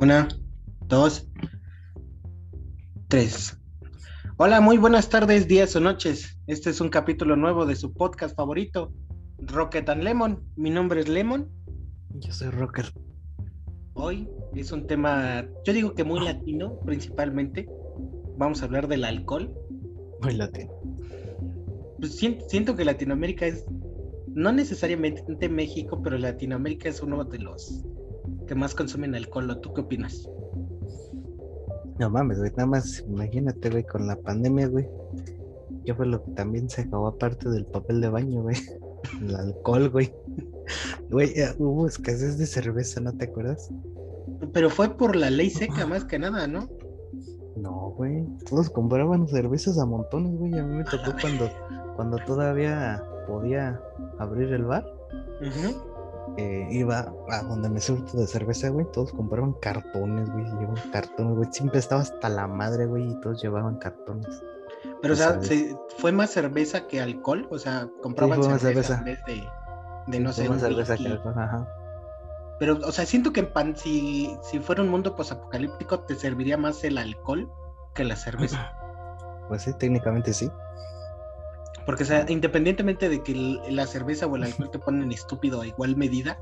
Una, dos, tres. Hola, muy buenas tardes, días o noches. Este es un capítulo nuevo de su podcast favorito, Rocket and Lemon. Mi nombre es Lemon. Yo soy Rocker. Hoy es un tema, yo digo que muy latino principalmente. Vamos a hablar del alcohol. Muy latino. Pues siento, siento que Latinoamérica es, no necesariamente México, pero Latinoamérica es uno de los que más consumen alcohol. ¿o ¿Tú qué opinas? No mames, güey, nada más imagínate, güey, con la pandemia, güey. ¿Qué fue lo que también se acabó aparte del papel de baño, güey? El alcohol, güey. Güey, eh, hubo escasez de cerveza, ¿no te acuerdas? Pero fue por la ley seca más que nada, ¿no? No, güey. Todos compraban cervezas a montones, güey. A mí me tocó cuando, cuando todavía podía abrir el bar. Eh, iba a donde me surto de cerveza, güey. Todos compraban cartones, güey. Llevaban cartones, güey. Siempre estaba hasta la madre, güey. Y todos llevaban cartones. Pero, o sea, ¿se- ¿fue más cerveza que alcohol? O sea, compraban cerveza, cerveza. en vez de, de no Fue sé, un cerveza que alcohol, ajá. Pero, o sea, siento que en pan, si, si fuera un mundo posapocalíptico, te serviría más el alcohol que la cerveza. Pues sí, técnicamente sí. Porque, o sea, independientemente de que el- la cerveza o el alcohol te ponen estúpido a igual medida,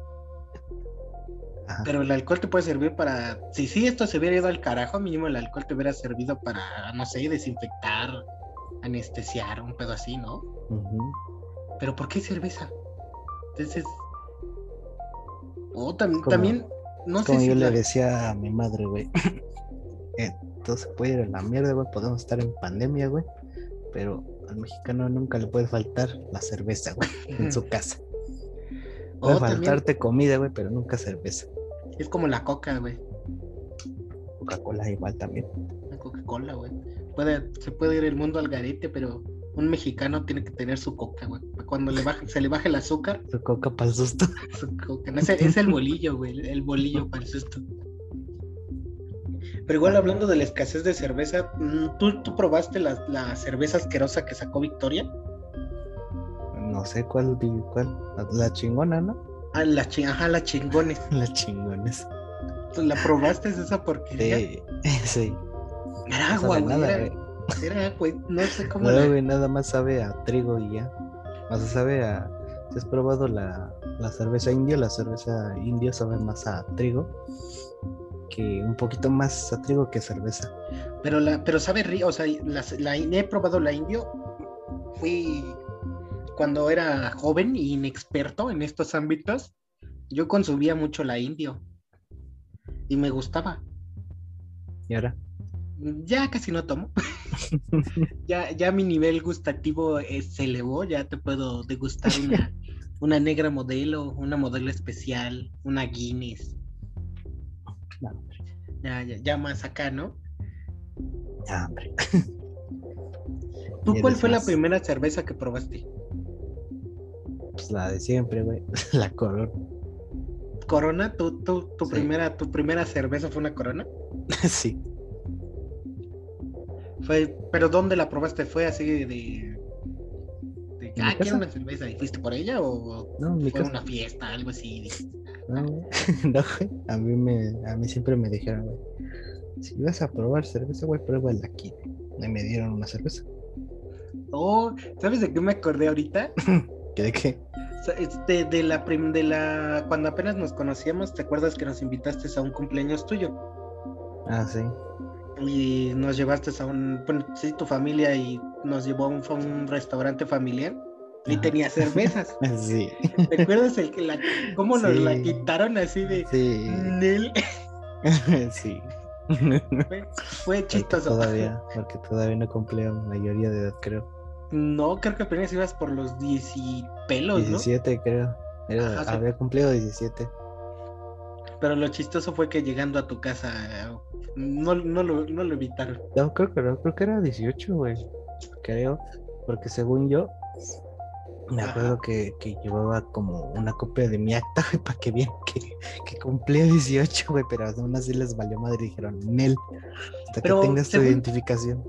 Ajá. pero el alcohol te puede servir para. Si sí, esto se hubiera ido al carajo, mínimo el alcohol te hubiera servido para, no sé, desinfectar, anestesiar, un pedo así, ¿no? Pero ¿por qué cerveza? Entonces. O tam- Como- también, no sé Como si. yo la- le decía a mi madre, güey. eh, todo se puede ir a la mierda, güey. Podemos estar en pandemia, güey. Pero al mexicano nunca le puede faltar la cerveza, güey, en su casa. O Puede también faltarte comida, güey, pero nunca cerveza. es como la coca, güey. Coca-Cola igual también. La Coca-Cola, güey. Puede, se puede ir el mundo al garete, pero un mexicano tiene que tener su coca, güey. Cuando le baje, se le baje el azúcar, Su coca para el susto. su coca. No, es, el- es el bolillo, güey. El bolillo para el susto. Pero igual hablando de la escasez de cerveza, mm, ¿tú, tú probaste la, la cerveza asquerosa que sacó Victoria? No sé cuál, cuál. La, chingona, ¿no? Ah, la chi- ajá, la chingones. Las chingones. ¿La probaste es esa porquería? Sí, sí. Era No agua, güey. nada, Era, era. No sé cómo No, la- güey, nada más sabe a trigo y ya. O sea, sabe a. Si has probado la, la cerveza india, la cerveza india sabe más a trigo que un poquito más a trigo que cerveza. Pero, la, pero sabe rico, o sea, la, la- he probado la indio. Fui cuando era joven y inexperto en estos ámbitos. Yo consumía mucho la indio. Y me gustaba. Y ahora, Ya casi no tomo. ya, ya mi nivel gustativo eh, se elevó. Ya te puedo degustar una, una negra modelo, una modelo especial, una Guinness. No, hombre, Ya, ya, ya más acá, ¿no? ya, hombre. ¿Tú cuál fue la primera cerveza que probaste? Pues la de siempre, güey. La corona. Corona, ¿tú, tú- tu, Sí. primera, tu primera cerveza fue una corona? sí. Fue, pero ¿dónde la probaste? ¿Fue así de, de ah, quiero una cerveza? ¿Y fuiste por ella o No, fue casa. una fiesta, algo así? No, güey. No, güey. A mí, me, a mí siempre me dijeron, güey. Si vas a probar cerveza, güey, pruébala aquí. Y me dieron una cerveza. Oh, ¿sabes de qué me acordé ahorita? ¿Qué de qué? Este, de la prim- de la cuando apenas nos conocíamos, ¿te acuerdas que nos invitaste a un cumpleaños tuyo? Ah, sí. Y nos llevaste a un, bueno, sí, tu familia y nos llevó a un, a un restaurante familiar y Ajá. tenía cervezas. Sí. ¿Te acuerdas el que la, cómo nos la quitaron así de Sí. Nel? sí. Fue, fue Porque chistoso. todavía, porque todavía no cumplía mayoría de edad, creo. No, creo que apenas ibas por los 10 y pelos, ¿no? 17, creo. Era- Ajá, sí. había cumplido 17. Pero lo chistoso fue que llegando a tu casa no, no, lo, no lo evitaron. No, creo que no, creo que era 18, güey. Creo. Porque según yo, me acuerdo que, que llevaba como una copia de mi acta, güey, para que vieran que, que cumplía 18, güey, pero aún así les valió madre y dijeron, Nel, hasta Pero que tengas tu identificación.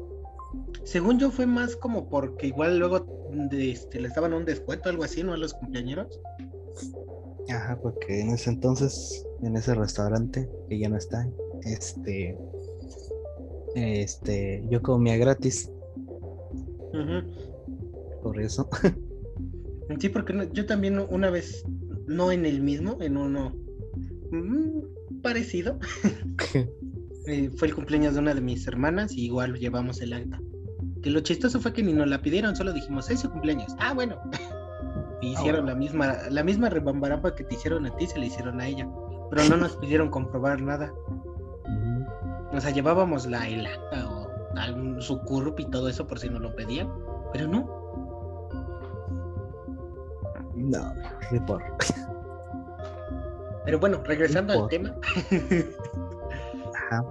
Según yo fue más como porque igual luego de, este, les daban un descuento, algo así, ¿no? A los cumpleañeros. Ajá, porque en ese entonces, en ese restaurante, que ya no está, este, este, yo comía gratis. Por eso. Sí, porque yo también una vez, no en el mismo, en uno mm, parecido, eh, fue el cumpleaños de una de mis hermanas y igual llevamos el acta. Que lo chistoso fue que ni nos la pidieron, solo dijimos, es su cumpleaños. Ah, bueno. y hicieron la misma, la misma rebambarapa que te hicieron a ti, se la hicieron a ella. Pero no nos pidieron comprobar nada. O sea, llevábamos la el acta o algún, su y todo eso por si nos lo pedían, pero no. No, report. Pero bueno, regresando al tema. Ajá.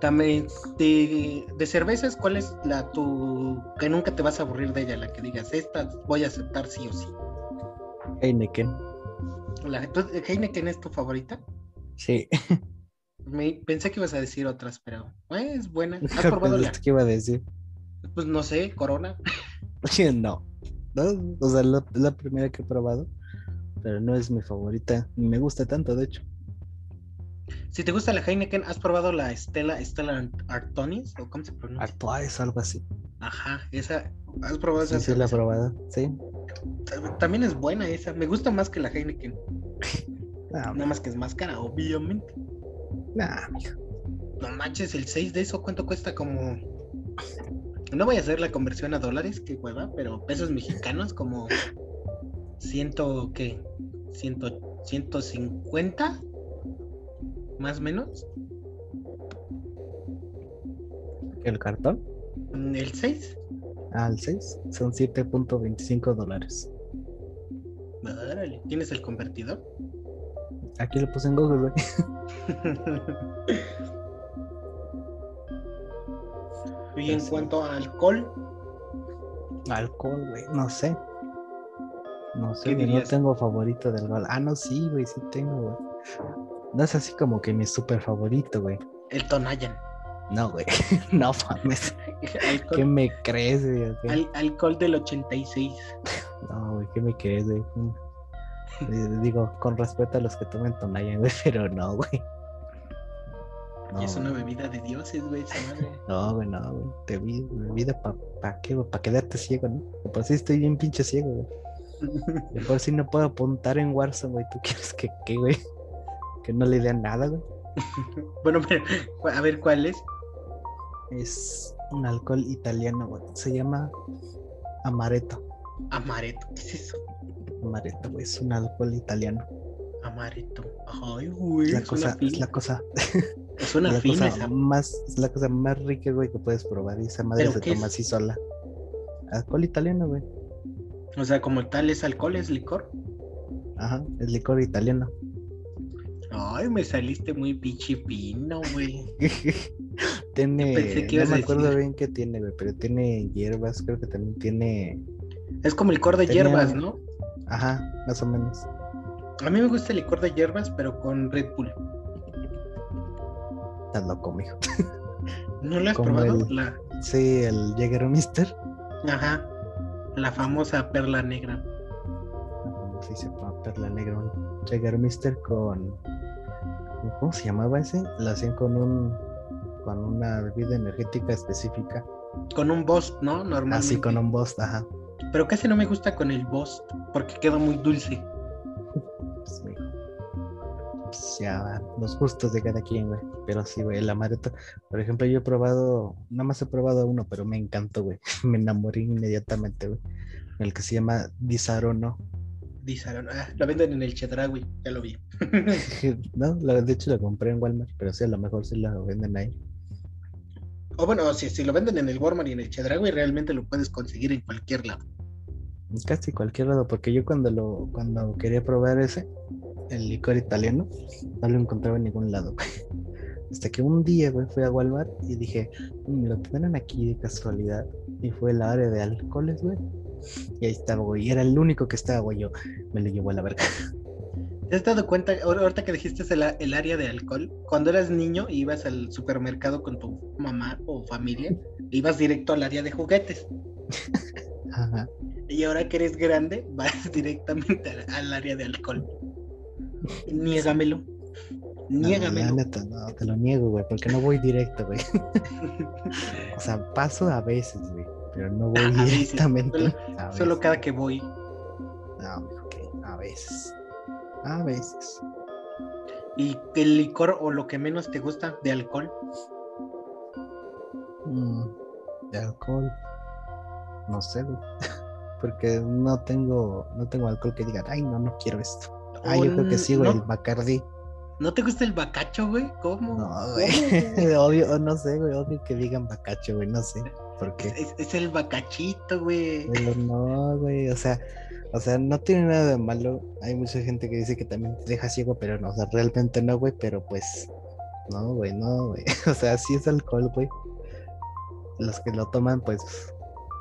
También de, de, cervezas, ¿cuál es la tu que nunca te vas a aburrir de ella? La que digas, esta voy a aceptar sí o sí. Heineken. La, ¿Heineken es tu favorita? Sí. pensé que ibas a decir otras, pero eh, es buena. ¿Has probado la... ¿Qué iba a decir? Pues no sé, Corona. no. No. O sea, la, la primera que he probado, pero no es mi favorita. Ni me gusta tanto, de hecho. Si te gusta la Heineken, ¿has probado la Stella, Stella Artonis? ¿O cómo se pronuncia? Artois, algo así. Ajá, esa. ¿Has probado esa? Sí, sí, la he probado, sí. También es buena esa. Me gusta más que la Heineken. Nada más que es más cara, obviamente. Nah, No manches, el 6 de eso, ¿cuánto cuesta? Como. No voy a hacer la conversión a dólares, qué hueva, pero pesos mexicanos, como. Ciento, ¿qué? Ciento, 150 más o menos. ¿El cartón? Mm, ¿El 6? Ah, el 6 son 7.25 dólares. ¿tienes el convertidor? Aquí lo puse en Google, güey. y en cuanto a alcohol. Alcohol, güey, no sé. No sé, no tengo favorito del gol. Ah, no, sí, güey, sí tengo, güey. No es así como que mi super favorito, güey. El Tonayan. No, güey. no mames. ¿Qué me crees, güey? alcohol del 86. no, güey, ¿qué me crees, güey? Digo, con respeto a los que tomen Tonayan, güey, pero no, güey. No, es una bebida de dioses, güey, esa madre. No, güey, no, güey. Te vi, bebida para pa qué, güey, para quedarte ciego, ¿no? Por si estoy bien pinche ciego, güey. Y por si no puedo apuntar en Warzone, güey. ¿Tú quieres que qué, güey? Que no le den nada, güey. bueno, pero, a ver, ¿cuál es? Es un alcohol italiano, güey. Se llama Amaretto. Amaretto, ¿qué es eso? Amaretto, güey. Es un alcohol italiano. Amaretto. Ay, güey. La cosa, es la cosa. Es una la cosa más, es la cosa más rica, güey, que puedes probar. Y esa madre se toma así sola. Alcohol italiano, güey. O sea, como tal es alcohol, es licor. Ajá, es licor italiano. Ay, me saliste muy pichipino, güey. tiene. no me acuerdo bien qué tiene, güey, pero tiene hierbas, creo que también tiene. Es como licor de hierbas, ¿no? Ajá, más o menos. A mí me gusta el licor de hierbas, pero con Red Bull. Estás loco, mijo. ¿No lo has probado? La... Sí, el Jägermeister. Ajá. La famosa perla negra. Sí, se llama perla negra. Un Jägermeister con. ¿Cómo se llamaba ese? La hacían con un. Con una bebida energética específica. Con un Bost, ¿no? Normalmente. Así, con un Bost, ajá. Pero casi no me gusta con el Bost, porque queda muy dulce. Ya los gustos de cada quien, güey. Pero sí, güey, el amaretto. Por ejemplo, yo he probado, nada más he probado uno, pero me encantó, güey. me enamoré inmediatamente, güey. El que se llama Disarono. Disarono, ah, lo venden en el Chedraui, ya lo vi. no, de hecho lo compré en Walmart, pero sí, a lo mejor sí lo venden ahí. O bueno, si, si lo venden en el Walmart y en el Chedraui, realmente lo puedes conseguir en cualquier lado. Casi cualquier lado, porque yo cuando lo, cuando quería probar ese, el licor italiano, no lo encontraba en ningún lado, Hasta que un día, güey, fui a Walmart y dije, mm, lo tienen aquí de casualidad. Y fue el área de alcoholes, güey. Y ahí estaba, güey. Y era el único que estaba, güey. Yo me lo llevo a la verga. ¿Te has dado cuenta, ahorita que dijiste el, el, área de alcohol, cuando eras niño ibas al supermercado con tu mamá o familia, ibas directo al área de juguetes? Ajá. Y ahora que eres grande, vas directamente al área de alcohol. Niégamelo. Niégame. No, neta, no, te lo niego, güey, porque no voy directo, güey. o sea, paso a veces, güey, pero no voy directamente. Solo, solo, cada que voy. No, ok, a veces. A veces. ¿Y el licor o lo que menos te gusta de alcohol? Mm, de alcohol. No sé, güey. Porque no tengo, no tengo alcohol que diga, ay, no, no quiero esto. Ah, yo creo que sí, güey, el Bacardi. ¿No te gusta el bacacho, güey? ¿Cómo? No, güey. Obvio, no sé, güey. Obvio que digan bacacho, güey. No sé. ¿Por qué? Es, el bacachito, güey. Pero no, güey. O sea, o sea, no tiene nada de malo. Hay mucha gente que dice que también te deja ciego, pero no. O sea, realmente no, güey. Pero pues, no, güey, no, güey. O sea, sí es alcohol, güey. Los que lo toman, pues,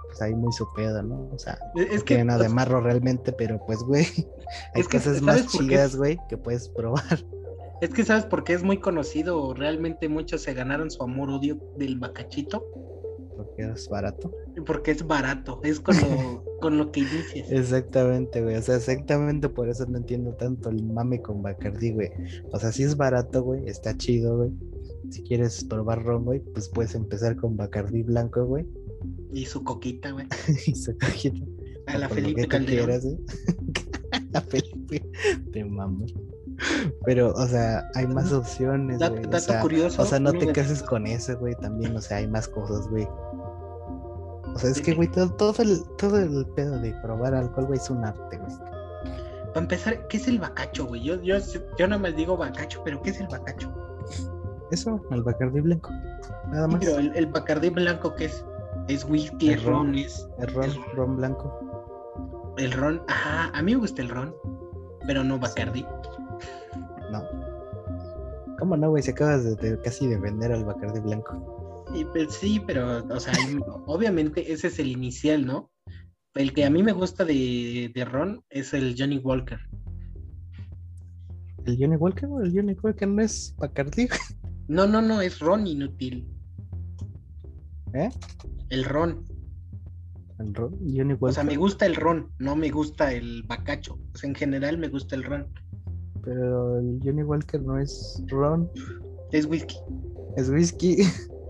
pues ahí muy su ¿no? O sea, es no que, tiene nada de marro realmente, pero pues, güey, hay cosas más chidas, güey, que puedes probar. Es que sabes por qué es muy conocido, realmente muchos se ganaron su amor odio del bacachito. Porque es barato. Porque es barato, es con lo, con lo que inicias. Exactamente, güey. O sea, exactamente por eso no entiendo tanto el mame con Bacardi, güey. O sea, si es barato, güey, está chido, güey. Si quieres probar ron, güey, pues puedes empezar con Bacardi blanco, güey. Y su coquita, güey. y su coquita. A la Felipe Calderón. A Felipe. Te mamas. Pero, o sea, hay más opciones, güey. O sea, curioso. O sea, no te cases con ese, güey, también, o sea, hay más cosas, güey. O sea, es que, güey, todo, todo, el, todo el pedo de probar alcohol, güey, es un arte, güey. Para empezar, ¿qué es el bacacho, güey? Yo, yo, yo no me digo bacacho, pero ¿qué es el bacacho? Eso, el bacardí blanco. Nada más. Pero el, el bacardí blanco, ¿qué es? Es whisky, el ron, es. El ron, ron blanco. El ron, ajá, a mí me gusta el ron, pero no bacardí. No. ¿Cómo no, güey? Se acabas de, casi de vender al Bacardi blanco. Sí, pero, sí, pero o sea, obviamente ese es el inicial, ¿no? El que a mí me gusta de, de Ron es el Johnny Walker. ¿El Johnny Walker? ¿El Johnny Walker no es Bacardi? No, no, no, es Ron inútil. ¿Eh? El Ron. ¿El Ron? Johnny Walker. O sea, me gusta el Ron, no me gusta el bacacho. O sea, en general me gusta el Ron. Pero el Johnny Walker no es ron. Es whisky. Es whisky.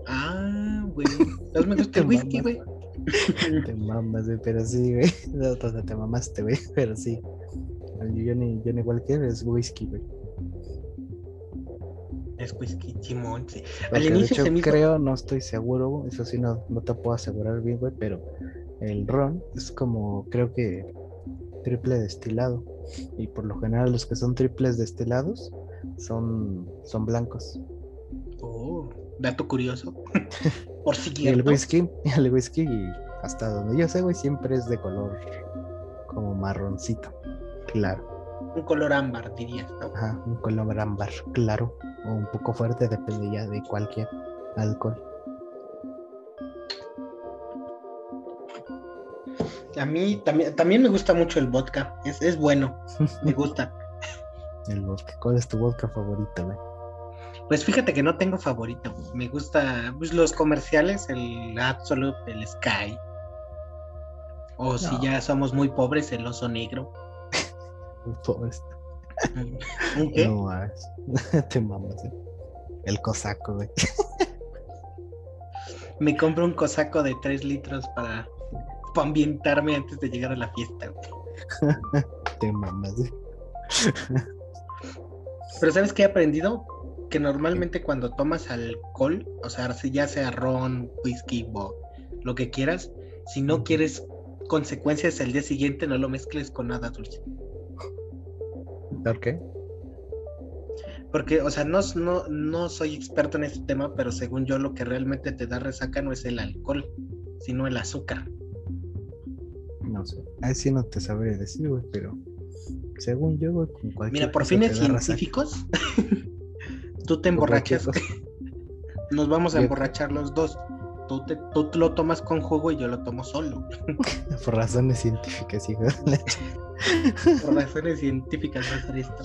Ah, güey. Entonces me gusta el whisky, güey. Te mamas, güey, pero sí, güey. No, te mamaste, güey, pero sí. El Johnny, Johnny Walker es whisky, güey. Es whisky, Simón, sí. Al inicio de hecho, creo, no estoy seguro, eso sí no, no te puedo asegurar bien, güey, pero el ron es como, creo que triple destilado. Y por lo general los que son triples destilados son, son blancos. Oh, dato curioso. por si y el whisky, el whisky, hasta donde yo sé, güey, siempre es de color como marroncito, claro. Un color ámbar, dirías, ¿no? Ajá, un color ámbar, claro. O un poco fuerte, depende ya de cualquier alcohol. A mí también, también me gusta mucho el vodka. Es, es bueno. Me gusta. el vodka. ¿Cuál es tu vodka favorito, güey? Pues fíjate que no tengo favorito. Me gusta pues, los comerciales, el Absolute, el Sky. O si ya somos muy pobres, el oso negro. Muy pobres. ¿Un qué? No, te mamas, ¿eh? El cosaco, güey. Me compro un cosaco de 3 litros para para ambientarme antes de llegar a la fiesta. Te mamas. Pero ¿sabes qué he aprendido? Que normalmente cuando tomas alcohol, o sea, ya sea ron, whisky o lo que quieras, si no quieres consecuencias el día siguiente, no lo mezcles con nada dulce. ¿Por qué? Porque, o sea, no, no, no soy experto en este tema, pero según yo lo que realmente te da resaca no es el alcohol, sino el azúcar. No sé. Ahí sí no te sabré decir, güey, pero según yo, güey, con cualquier. Mira, por fines científicos, tú te emborrachas. Nos vamos a emborrachar los dos. Tú, te, tú lo tomas con jugo y yo lo tomo solo. por razones científicas, hijo. por razones científicas va a ser esto.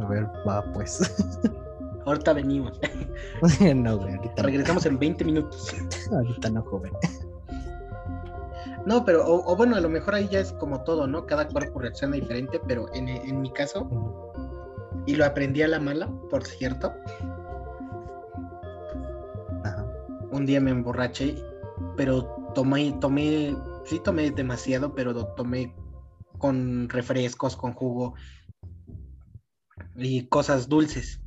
A ver, va pues. Ahorita venimos. no, güey, ahorita Regresamos en 20 minutos. ahorita no, joven. No, pero, o, bueno, a lo mejor ahí ya es como todo, ¿no? Cada cuerpo reacciona diferente, pero en, mi caso, Y lo aprendí a la mala, por cierto. Un día me emborraché, pero tomé, tomé, sí tomé demasiado, pero lo tomé con refrescos, con jugo y cosas dulces.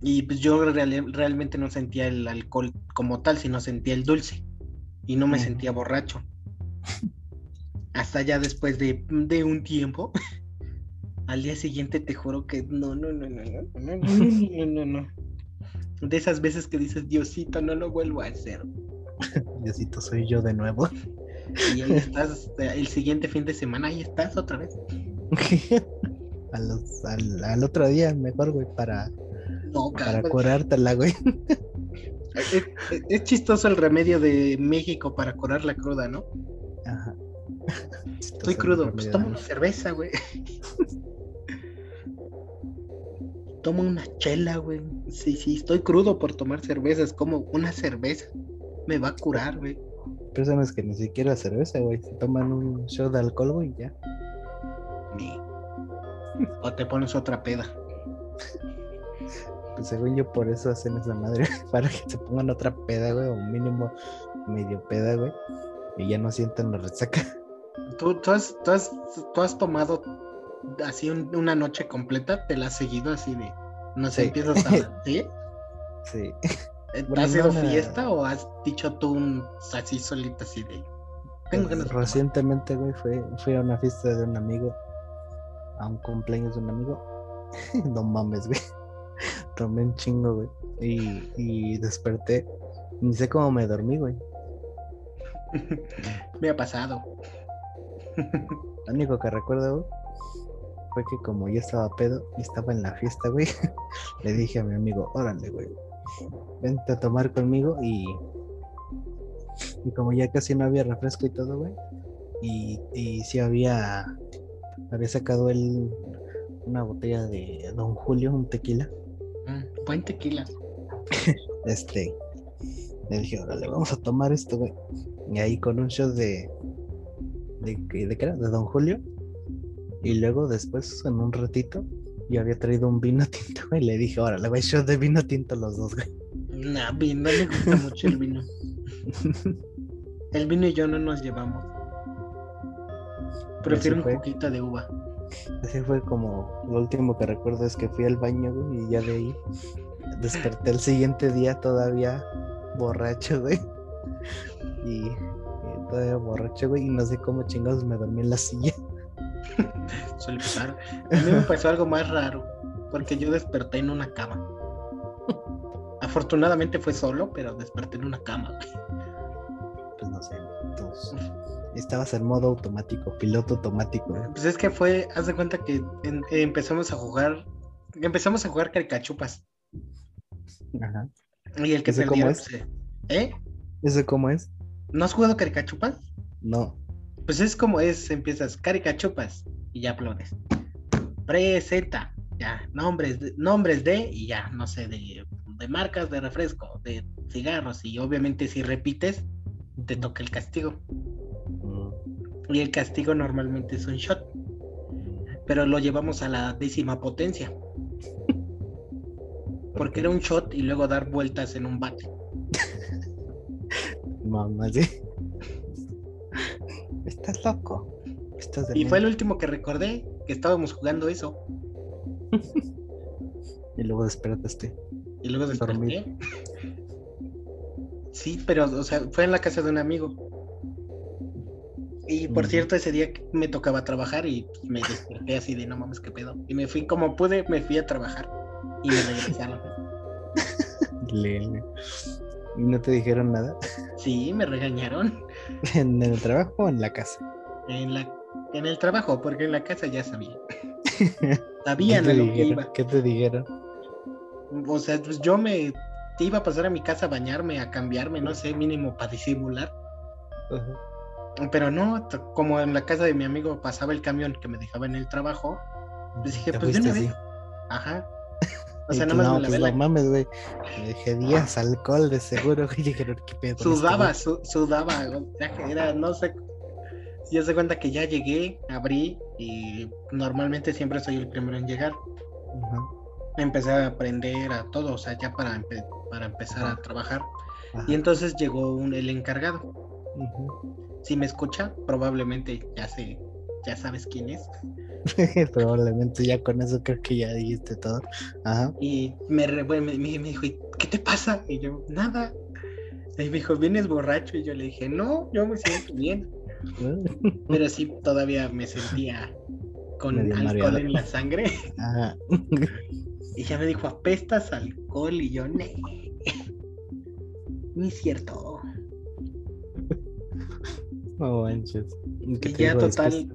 Y pues yo realmente no sentía el alcohol como tal, sino sentía el dulce. Y no me sentía borracho. Hasta ya después de, de un tiempo, al día siguiente te juro que no, no, no, no, no, no, no, no, no, De esas veces que dices, Diosito, no lo vuelvo a hacer. Diosito, soy yo de nuevo. Y ahí estás, el siguiente fin de semana, ahí estás otra vez. al, al, otro día, mejor, güey, para, para curártela, güey. Es, chistoso el remedio de México para curar la cruda, ¿no? Ajá. Estoy crudo, pues toma una cerveza, güey. toma una chela, güey. Sí, sí, estoy crudo por tomar cerveza. Es como una cerveza. Me va a curar, güey. Personas que ni siquiera cerveza, güey. Se toman un shot de alcohol, güey, ya. O te pones otra peda. Pues según yo, por eso hacen esa madre, para que se pongan otra peda, güey, o mínimo medio peda, güey, y ya no sientan la resaca. ¿Tú, tú, has, tú, has, tú has tomado así una noche completa? ¿Te la has seguido así de, no sé, empiezas a... ¿Sí? Sí. ¿Has sido fiesta o has dicho tú un, así solito así de... Tengo Recientemente, güey, fui a una fiesta de un amigo, a un cumpleaños de un amigo. no mames, güey tomé un chingo, güey. Y, y desperté. Ni sé cómo me dormí, güey. me ha pasado. Lo único que recuerdo, güey, fue que como yo estaba pedo y estaba en la fiesta, güey, le dije a mi amigo, órale, güey, vente a tomar conmigo y... Y como ya casi no había refresco y todo, güey, y, y sí había... Había sacado él una botella de Don Julio, un tequila. Mm, buen tequila. este, le dije, órale, vamos a tomar esto, güey. Y ahí con un shot de. ¿De, de qué era? De Don Julio. Y luego después, en un ratito, yo había traído un vino tinto. Y le dije, órale, güey, shot de vino tinto los dos, güey. Nah, no le gusta mucho el vino. el vino y yo no nos llevamos. Prefiero un poquito de uva. Así fue como lo último que recuerdo es que fui al baño, güey, y ya de ahí desperté el siguiente día todavía borracho, güey. Y, todavía borracho, güey, y no sé cómo chingados me dormí en la silla. Suele pasar. A mí me pasó algo más raro, porque yo desperté en una cama. Afortunadamente fue solo, pero desperté en una cama. Pues no sé, estabas en modo automático, piloto automático. Pues es que fue, haz de cuenta que empezamos a jugar, empezamos a jugar caricachupas. Ajá. Y el que ¿Ese cómo es? ¿Eh? ¿Ese cómo es? ¿No has jugado caricachupas? No. Pues es como es, empiezas caricachupas y ya plones. Presenta, ya, nombres de, nombres de, y ya, no sé, de, de marcas de refresco, de cigarros, y obviamente si repites, te toca el castigo. Y el castigo normalmente es un shot. Pero lo llevamos a la décima potencia. Porque era un shot y luego dar vueltas en un bate. Mamá, sí. Estás loco. y fue el último que recordé que estábamos jugando eso. y luego despertaste. Y luego desperté. Sí, pero, o sea, fue en la casa de un amigo. Y por cierto, ese día me tocaba trabajar y me desperté así de no mames, qué pedo. Y me fui como pude, me fui a trabajar y me regresaron. Lele. ¿Y no te dijeron nada? Sí, me regañaron. ¿En el trabajo o en la casa? En, la, en el trabajo, porque en la casa ya sabía. Sabían de lo que iba. ¿Qué te dijeron? O sea, pues yo me iba a pasar a mi casa a bañarme, a cambiarme, no sé, mínimo para disimular. Pero no, como en la casa de mi amigo pasaba el camión que me dejaba en el trabajo, les dije, pues de una vez. Ajá. O sea, nada más me la pues mames, güey. Me dije días alcohol de seguro, güey. Dijeron, ¿qué pedo? Sudaba, sudaba. Era, no sé. Yo se cuenta que ya llegué, abrí y normalmente siempre soy el primero en llegar. Empecé a aprender a todo, o sea, ya para, para empezar a trabajar. Y entonces llegó un, el encargado. Si me escucha, probablemente ya sé, ya sabes quién es. probablemente ya con eso creo que ya dijiste todo. Y me, me, dijo, ¿qué te pasa? Y yo, nada. Y me dijo, ¿vienes borracho? Y yo le dije, no, yo me siento bien. Pero sí, todavía me sentía con alcohol en la sangre. y ya me dijo, apestas alcohol. Y yo, no. Ni cierto. No manches. Y ya total,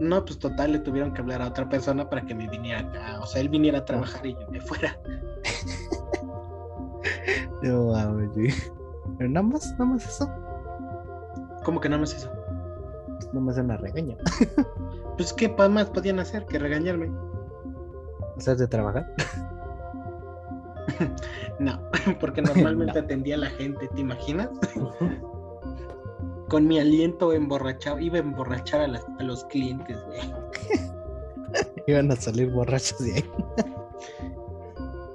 no, pues total le tuvieron que hablar a otra persona para que me viniera acá. O sea, él viniera a trabajar y yo me fuera. no mames, Pero nada más, nada más eso. ¿Cómo que nada más eso? Pues no me hacen la regaña. pues qué más podían hacer que regañarme. ¿Sabes de trabajar? no, porque normalmente atendía a la gente, ¿te imaginas? Con mi aliento emborrachado, iba a emborrachar a, los clientes, güey. Iban a salir borrachos de ahí.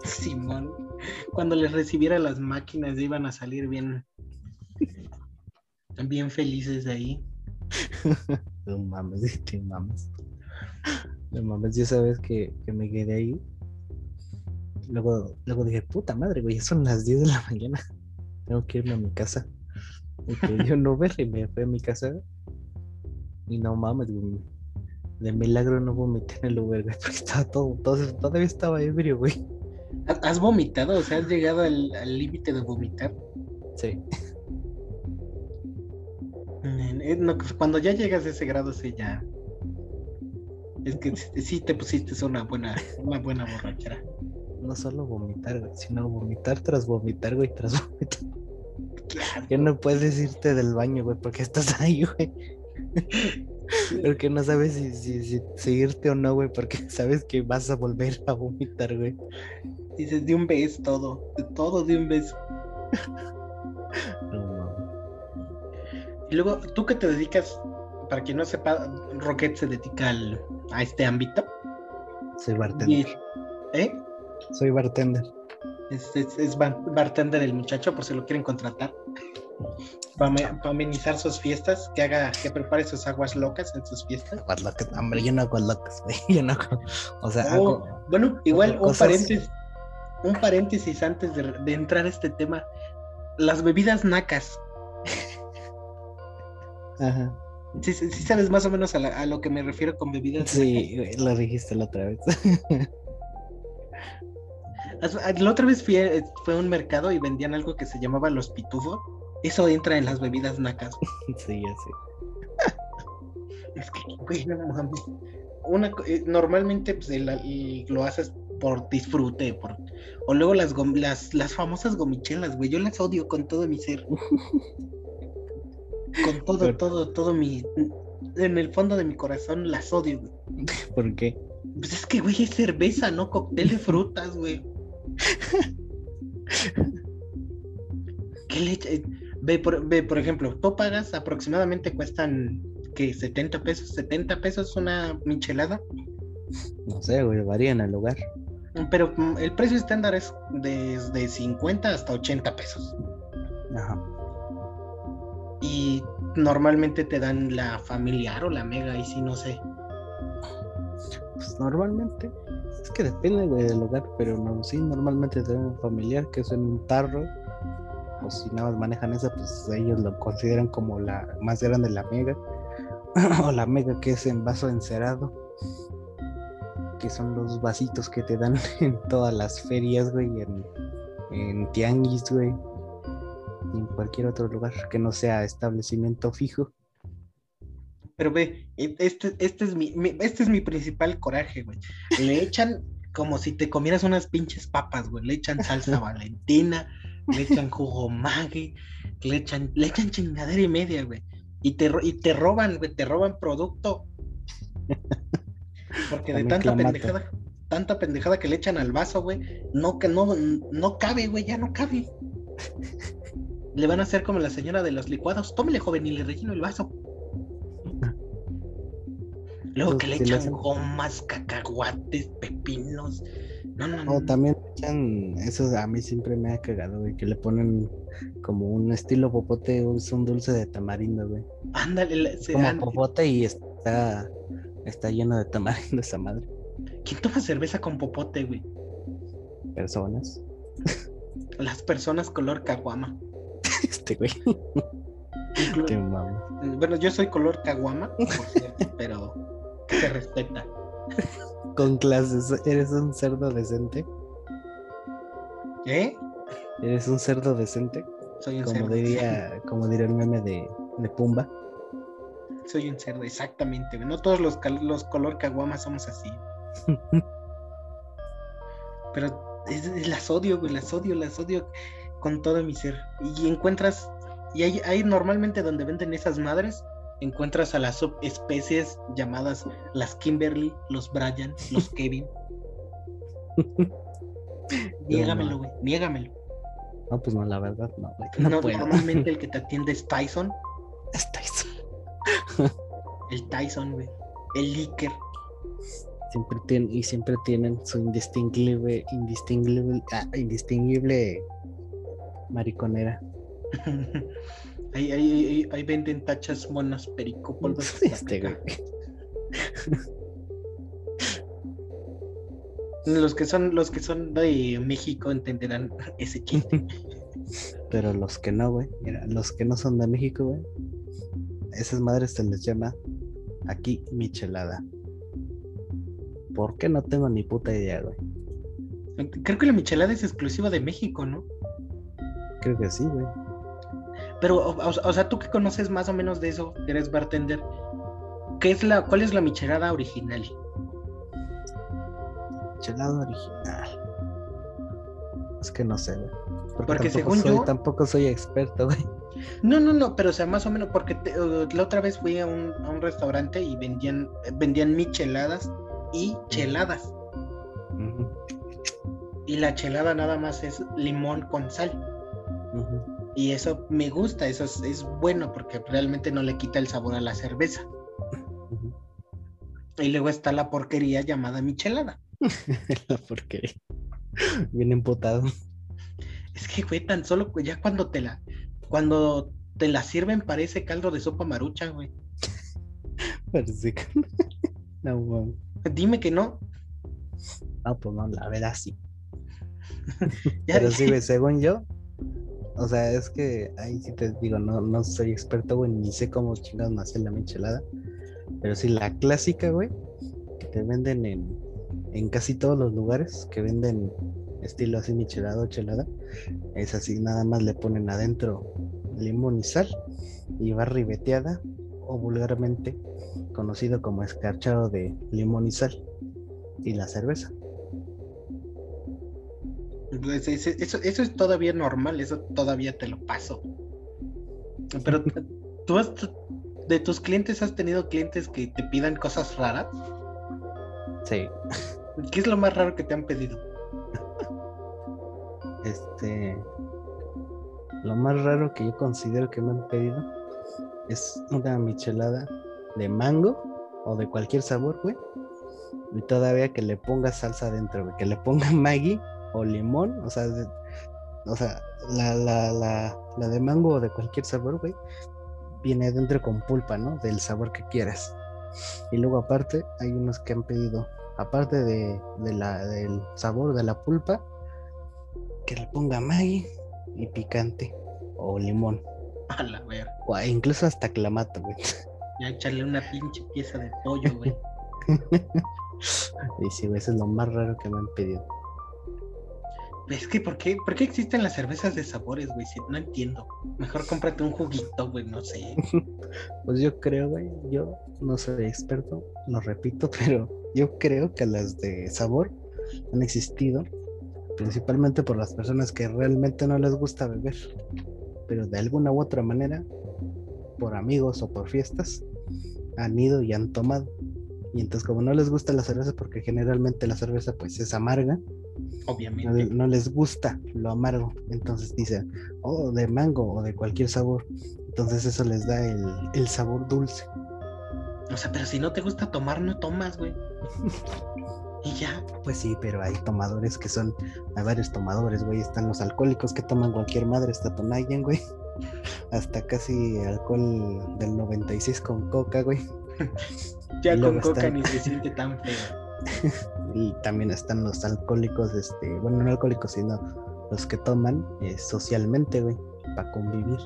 Simón, cuando les recibiera las máquinas iban a salir bien, bien felices de ahí. No mames, no mames. No mames, ya sabes que, que me quedé ahí Luego, luego dije, puta madre, güey, son las 10 de la mañana. Tengo que irme a mi casa. Yo no ver y me fui a mi casa. Y no mames, güey. De milagro no vomité en el Uber, güey, porque estaba todo, todo todavía estaba ebrio, güey. ¿Has vomitado? O sea, ¿has llegado al límite de vomitar? Sí. Eh, pues, cuando ya llegas a ese grado, sí, ya. Es que sí te pusiste una buena, una buena borrachera no solo vomitar, sino vomitar tras vomitar, güey, tras vomitar. Ya no puedes irte del baño, güey, porque estás ahí, güey. porque no sabes si, si, si, irte o no, güey, porque sabes que vas a volver a vomitar, güey. Dices de un beso todo, de todo de un beso. Y luego, tú que te dedicas, para quien no sepa, Rocket se dedica a este ámbito. Soy bartender. ¿Eh? Soy bartender. Es, bartender el muchacho, por si lo quieren contratar. Para, amenizar sus fiestas, que haga, que prepare sus aguas locas en sus fiestas. Aguas locas, hombre, yo no hago locas, Yo no o sea, oh, bueno, igual un paréntesis, un paréntesis antes de, entrar a este tema. Las bebidas nacas. Ajá. Sí, sí, sabes más o menos a, lo que me refiero con bebidas. Sí, lo dijiste la otra vez. La otra vez fui, eh, fue a un mercado y vendían algo que se llamaba los pitufos. Eso entra en las bebidas nacas. Sí, ya sé. Es que, güey, no mames. Una, eh, normalmente pues, lo haces por disfrute, por... o luego las, las, las famosas gomichelas, güey, yo las odio con todo mi ser. con todo, todo, todo mi... En el fondo de mi corazón las odio, güey. ¿Por qué? Pues es que, güey, es cerveza, ¿no? Cóctel de frutas, güey. ¿Qué leche? Ve por, ve, por ejemplo, tú pagas aproximadamente cuestan que 70 pesos, 70 pesos una michelada. No sé, güey, varía en el lugar. Pero mm, el precio estándar es desde 50 hasta 80 pesos. Ajá. Y normalmente te dan la familiar o la mega, y si no sé. Pues normalmente es que depende, güey, del lugar, pero sí, normalmente tienen un familiar que es en un tarro, o si nada más manejan esa, pues ellos lo consideran como la más grande, la mega, o la mega que es en vaso encerado, que son los vasitos que te dan en todas las ferias, güey, en, en tianguis, güey, y en cualquier otro lugar que no sea establecimiento fijo. Pero ve, e, este, este, es mi, este es mi principal coraje, güey. Le echan como si te comieras unas pinches papas, güey. Le echan salsa valentina, le echan jugo magui, le echan, le echan chingadera y media, güey. Y te, y te roban, güey, te roban producto. Porque de tanta pendejada, tanta pendejada que le echan al vaso, güey, no, que no, no cabe, güey, ya no cabe. Le van a hacer como la señora de los licuados. Tómele, joven, y le relleno el vaso. Luego que le echan gomas, cacahuates, pepinos. No, no, no. también echan, eso a mí siempre me ha cagado, güey, que le ponen como un estilo popote, es un dulce de tamarindo, güey. Ándale, se como popote y está, está lleno de tamarindo esa madre. ¿Quién toma cerveza con popote, güey? Personas. Las personas color caguama. este güey. bueno, yo soy color caguama, por cierto, pero se respeta. Con clases, ¿eres un cerdo decente? ¿Eh? ¿Eres un cerdo decente? Soy un como cerdo. Diría, como diría el meme de, de Pumba. Soy un cerdo, exactamente. No todos los, los color caguama somos así. Pero es, las odio, güey, las odio, las odio con todo mi ser. Y encuentras, y hay, hay normalmente donde venden esas madres, encuentras a las subespecies llamadas las Kimberly, los Brian, los Kevin. niégamelo, güey, niégamelo. No, pues no, la verdad, no. no, normalmente el que te atiende es Tyson. Es Tyson. el Tyson, güey. El Licker. Siempre tienen, y siempre tienen su indistinguible, indistinguible, ah, indistinguible mariconera. ahí, ahí, ahí, venden tachas monas pericopolvos. Este, güey. Los que son, los que son de México entenderán ese chiste. Pero los que no, güey, mira, los que no son de México, güey, esas madres se les llama aquí michelada. ¿Por qué no tengo ni puta idea, güey? Creo que la michelada es exclusiva de México, ¿no? Creo que sí, güey. Pero, o, sea, tú que conoces más o menos de eso, eres bartender, ¿qué es la, ¿cuál es la michelada original? Michelada original. Es que no sé, güey. Porque, según yo. Tampoco soy experto, güey. No, no, no, pero o sea, más o menos, porque la otra vez fui a un, a un restaurante y vendían, vendían micheladas y cheladas. Y la chelada nada más es limón con sal. Y eso me gusta, eso es, bueno porque realmente no le quita el sabor a la cerveza. Y luego está la porquería llamada michelada. la porquería. Bien empotado. Es que, güey, tan solo ya cuando te la cuando te la sirven parece caldo de sopa marucha, güey. Parece que... No, Dime que no. No, pues no, la verdad sí. Pero sí, güey, según yo, o sea, es que ahí sí te digo, no, no soy experto, güey, ni sé cómo chingados nace la michelada. Pero sí, la clásica, güey, que te venden en, en casi todos los lugares, que venden estilo así michelada o chelada, es así, nada más le ponen adentro limón y sal y va ribeteada o vulgarmente conocido como escarchado de limón y sal y la cerveza. Eso, eso es todavía normal, eso todavía te lo paso. Pero tú has, de tus clientes has tenido clientes que te pidan cosas raras. Sí. ¿Qué es lo más raro que te han pedido? Este. Lo más raro que yo considero que me han pedido es una michelada de mango o de cualquier sabor, güey. Y todavía que le ponga salsa adentro, güey. Que le ponga Maggi o limón, o sea, o sea, la, la, la, la de mango o de cualquier sabor, güey, viene adentro con pulpa, ¿no? Del sabor que quieras. Y luego aparte hay unos que han pedido, aparte de, de la, del sabor de la pulpa, que le ponga Maggi y picante o limón. A la ver. O incluso hasta clamato, güey. Ya echarle una pinche pieza de pollo, güey. y sí, güey, eso es lo más raro que me han pedido. Es que, ¿por qué, ¿por qué existen las cervezas de sabores, güey? no entiendo. Mejor cómprate un juguito, güey, no sé. pues yo creo, güey, yo no soy experto, lo repito, pero yo creo que las de sabor han existido principalmente por las personas que realmente no les gusta beber, pero de alguna u otra manera, por amigos o por fiestas, han ido y han tomado. Y entonces como no les gusta la cerveza, porque generalmente la cerveza pues es amarga, obviamente no, les gusta lo amargo, entonces dicen, oh, de mango o de cualquier sabor, entonces eso les da el, el sabor dulce. O sea, pero si no te gusta tomar, no tomas, güey. y ya. Pues sí, pero hay tomadores que son, hay varios tomadores, güey. Están los alcohólicos que toman cualquier madre, está Tonayan, güey. Hasta casi alcohol del 96 con coca, güey. ya con coca ni se siente tan feo. y también están los alcohólicos, este, bueno, no alcohólicos, sino los que toman eh, socialmente, güey, para convivir.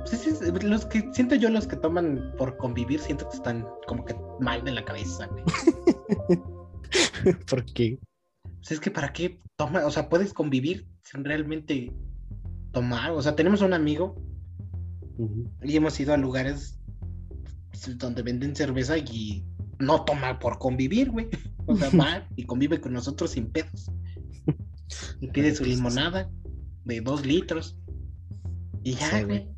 Pues los que siento yo los que toman por convivir siento que están como que mal de la cabeza, güey. ¿Por qué? Pues es que para qué toma, o sea, puedes convivir sin realmente tomar, o sea, tenemos un amigo y hemos ido a lugares donde venden cerveza y no toma por convivir, güey. O sea, va y convive con nosotros sin pedos. Y pide su limonada de dos litros. Y ya, güey.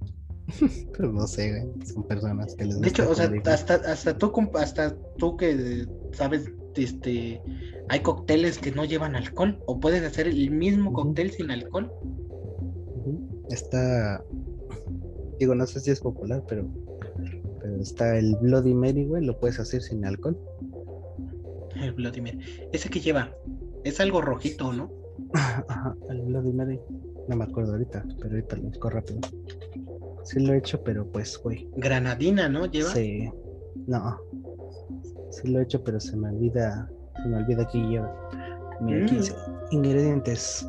Pero no sé, güey. Son personas que les De hecho, o sea, hasta, hasta tú, hasta tú que sabes, este, hay cócteles que no llevan alcohol. O puedes hacer el mismo cóctel sin alcohol. Está. Digo, no sé si es popular, pero. Pero está el Bloody Mary, güey. Lo puedes hacer sin alcohol. El Bloody Mary. ¿Ese que lleva? Es algo rojito, ¿no? Ajá, el Bloody Mary. No me acuerdo ahorita, pero ahorita lo busco rápido. Sí lo he hecho, pero pues, güey. Granadina, ¿no? ¿Lleva? Sí. No. Sí lo he hecho, pero se me olvida. Se me olvida que lleva. Mira, aquí mm. dice ingredientes.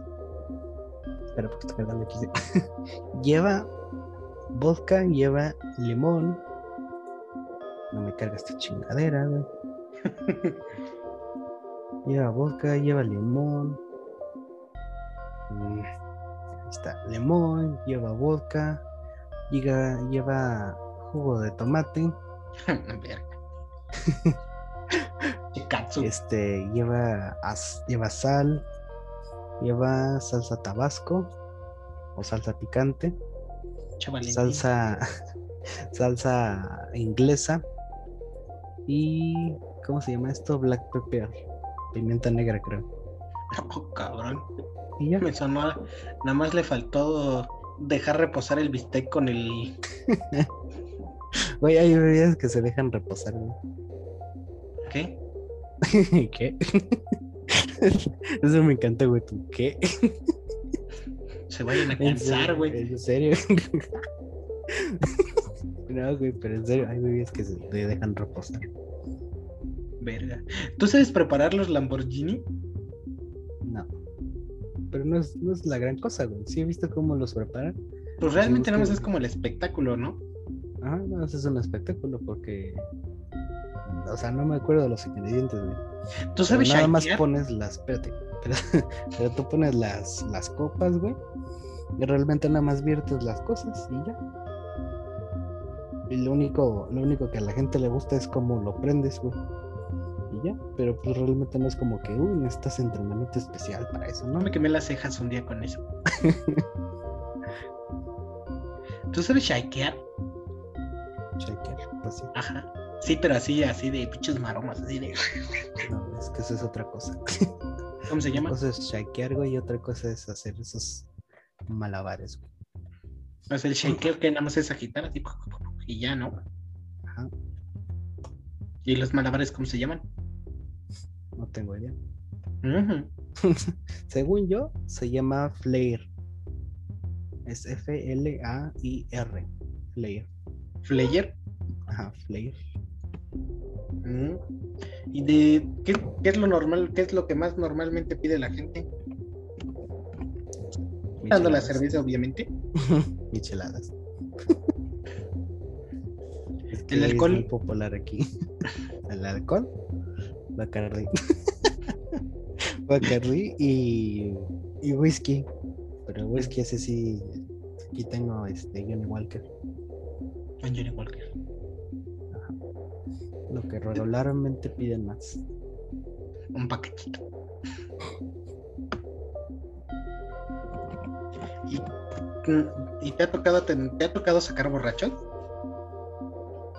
Espera, porque estoy cargando aquí. lleva vodka, lleva limón. No me carga esta chingadera, güey. lleva vodka, lleva limón. Mm, ahí está, limón, lleva vodka, lleva, lleva jugo de tomate. este lleva lleva sal, lleva salsa tabasco o salsa picante, salsa salsa inglesa y ¿cómo se llama esto? Black pepper, pimienta negra creo. Oh, cabrón. Y ya. Me sonó, nada más le faltó dejar reposar el bistec con el. Güey, hay bebidas que se dejan reposar, ¿Qué? ¿Qué? Eso me encanta, güey. ¿Tú qué? Se vayan a cansar, güey. ¿En serio? No, güey, pero en serio, hay bebidas que se dejan reposar. Verga. ¿Tú sabes preparar los Lamborghini? No pero no es, no es la gran cosa, güey. Sí he visto cómo los preparan. Pues realmente nada más es como el espectáculo, ¿no? Ah, no, es un espectáculo porque. O sea, no me acuerdo de los ingredientes, güey. ¿Tú sabes Nada más pones las. Espérate, pero, tú pones las, las copas, güey. Y realmente nada más viertes las cosas y ya. Y lo único, lo único que a la gente le gusta es cómo lo prendes, güey ya, pero pues realmente no es como que, uy, necesitas entrenamiento especial para eso, ¿no? Me quemé las cejas un día con eso. ¿Tú sabes shakear? Shakear, pues sí. Ajá. Sí, pero así, así de pinches maromas, así de. No, es que eso es otra cosa. ¿Cómo se llama? Una cosa es shakear, güey, y otra cosa es hacer esos malabares, güey. O sea, el shakear que nada más es agitar así y ya, ¿no? Ajá. ¿Y los malabares cómo se llaman? No tengo idea. Según yo, se llama Flair. Es F-L-A-I-R. Flair. ¿Flair? Ajá, Flair. ¿Y de qué, es lo normal, qué es lo que más normalmente pide la gente? Dando la cerveza, obviamente. Micheladas. El alcohol. Es muy popular aquí. ¿El alcohol? Bacardi. Bacardi y, y whisky. Pero whisky ese sí. Aquí tengo este Johnny Walker. Johnny Walker. Lo que regularmente piden más. Un paquetito. ¿Y, te ha tocado te, te ha tocado sacar borrachos?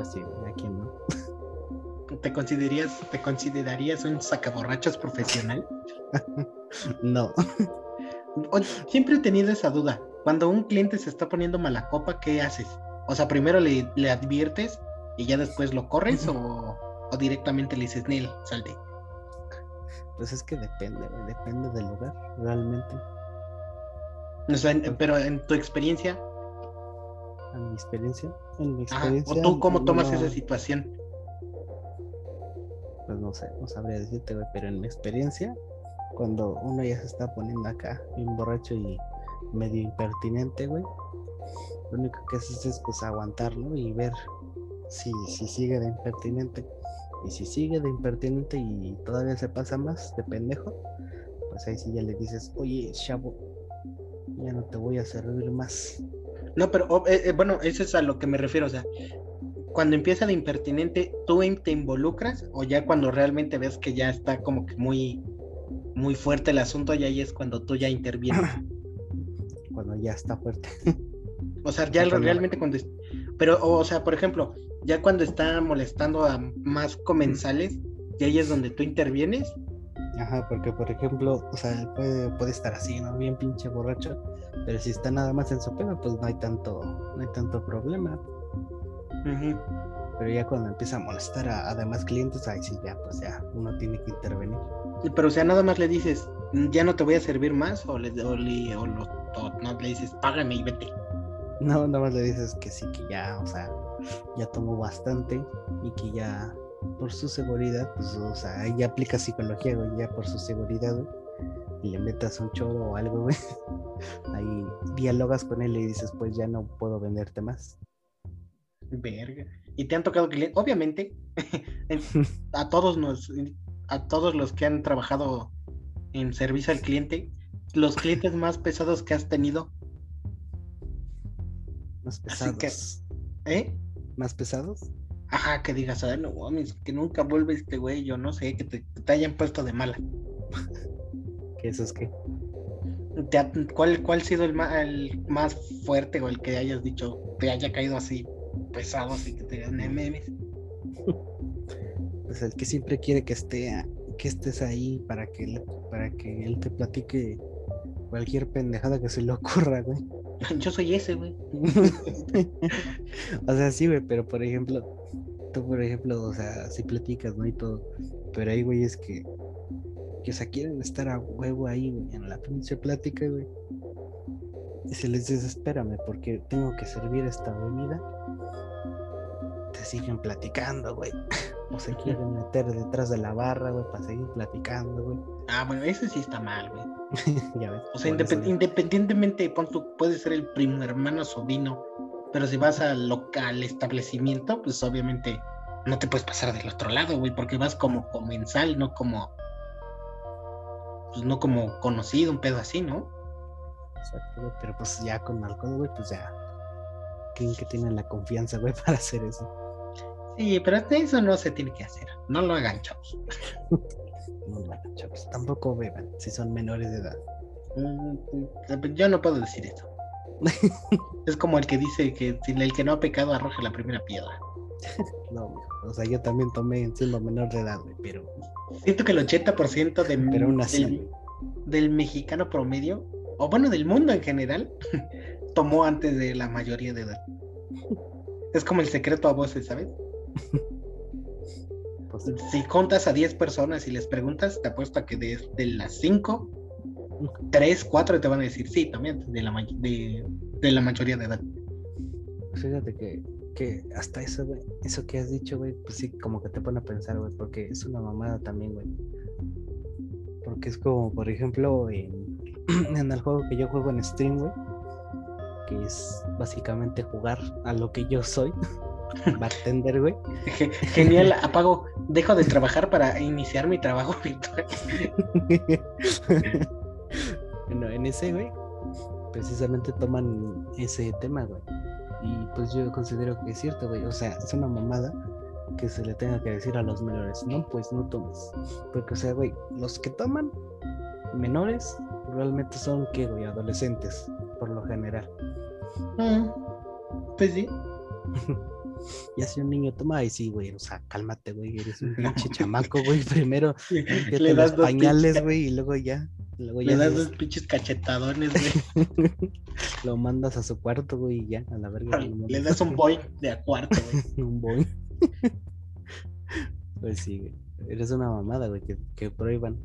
Sí, aquí no. ¿Te considerarías, te considerarías un sacaborrachos profesional? no. siempre he tenido esa duda. Cuando un cliente se está poniendo mala copa, ¿qué haces? O sea, primero le, adviertes y ya después lo corres o, directamente le dices, Neil, salte. Pues es que depende, depende del lugar, realmente. pero en tu experiencia. En mi experiencia. En mi experiencia. o tú cómo tomas esa situación. Pues no sé, no sabría decirte, güey, pero en mi experiencia, cuando uno ya se está poniendo acá, bien borracho y medio impertinente, güey, lo único que haces es pues aguantarlo y ver si, si sigue de impertinente. Y si sigue de impertinente y todavía se pasa más de pendejo, pues ahí sí ya le dices, oye, chavo, ya no te voy a servir más. No, pero oh, eh, eh, bueno, eso es a lo que me refiero, o sea, cuando empieza de impertinente, ¿tú te involucras o ya cuando realmente ves que ya está como que muy, muy fuerte el asunto, ya ahí es cuando tú ya intervienes? Cuando ya está fuerte. O sea, ya realmente cuando... Pero, o sea, por ejemplo, ya cuando está molestando a más comensales, y ahí es donde tú intervienes. Ajá, porque por ejemplo, o sea, puede, puede estar así, ¿no? Bien pinche borracho, pero si está nada más en su pena, pues no hay tanto, no hay tanto problema. Pero ya cuando empieza a molestar a, a, demás clientes, ahí sí ya, pues ya, uno tiene que intervenir. Pero o sea, nada más le dices, ya no te voy a servir más, o le, o le, o no, le dices, págame y vete. No, nada más le dices que sí, que ya, o sea, ya tomó bastante y que ya por su seguridad, pues, o sea, ahí ya aplica psicología, güey, ya por su seguridad, y le metas un choro o algo, güey. Ahí dialogas con él y dices, pues ya no puedo venderte más. Verga. Y te han tocado clientes, obviamente, a todos nos, a todos los que han trabajado en servicio al cliente, los clientes más pesados que has tenido. Más pesados. ¿Eh? ¿Más pesados? Ajá, que digas, a no mames, que nunca vuelve este güey, yo no sé, que te, hayan puesto de mala. ¿Qué eso es qué? ¿Cuál, ¿Cuál ha sido el más, el más fuerte o el que hayas dicho, te haya caído así pesado, así que te digan memes? Pues el que siempre quiere que esté que estés ahí para que para que él te platique cualquier pendejada que se le ocurra, güey. Yo soy ese, güey. o sea, sí, güey, pero por ejemplo, tú, por ejemplo, o sea, sí platicas, ¿no? Y todo. Pero hay güeyes que, que, o sea, quieren estar a huevo ahí, güey, en la pinche plática, güey. Y se les dice, espérame, porque tengo que servir esta bebida. Te siguen platicando, güey. O se quieren meter detrás de la barra, güey, para seguir platicando, güey. Ah, bueno, eso sí está mal, güey. ya ves. O sea, independientemente, pon puede ser el primo hermano sobrino, pero si vas al local establecimiento, pues obviamente no te puedes pasar del otro lado, güey, porque vas como comensal, no como. Pues no como conocido, un pedo así, ¿no? Exacto, güey, pero pues ya con alcohol, güey, pues ya. ¿Quién que tiene la confianza, güey, para hacer eso? Sí, pero eso no se tiene que hacer. No lo hagan, chavos. no chavos. Tampoco beban si son menores de edad. Mm, yo no puedo decir eso. es como el que dice que si el que no ha pecado arroja la primera piedra. no, o sea, yo también tomé siendo menor de edad, pero. Siento que el 80% de, del, del mexicano promedio, o bueno, del mundo en general, tomó antes de la mayoría de edad. Es como el secreto a voces, ¿sabes? Pues, si contas a 10 personas y les preguntas, te apuesto a que de, las 5, 3, 4 te van a decir sí, también, de la, de, la mayoría de edad. Fíjate que, que hasta eso, eso que has dicho, güey, pues sí, como que te pone a pensar, güey, porque es una mamada también, güey. Porque es como, por ejemplo, en, en el juego que yo juego en stream, güey, que es básicamente jugar a lo que yo soy. Bartender, güey. Genial, apago, dejo de trabajar para iniciar mi trabajo virtual. bueno, en ese, güey, precisamente toman ese tema, güey. Y pues yo considero que es cierto, güey. O sea, es una mamada que se le tenga que decir a los menores, no, pues no tomes. Porque, o sea, güey, los que toman menores realmente son, ¿qué, güey? Adolescentes, por lo general. Mm, pues sí. Y así un niño toma, y sí, güey, o sea, cálmate, güey, eres un pinche chamaco, güey, primero le das los pañales, güey, y luego ya. Luego le das dos pinches cachetadones, güey. lo mandas a su cuarto, güey, y ya, a la verga. Le das un boy de a cuarto, güey. un boy. pues sí, güey. Eres una mamada, güey, que, que prohíban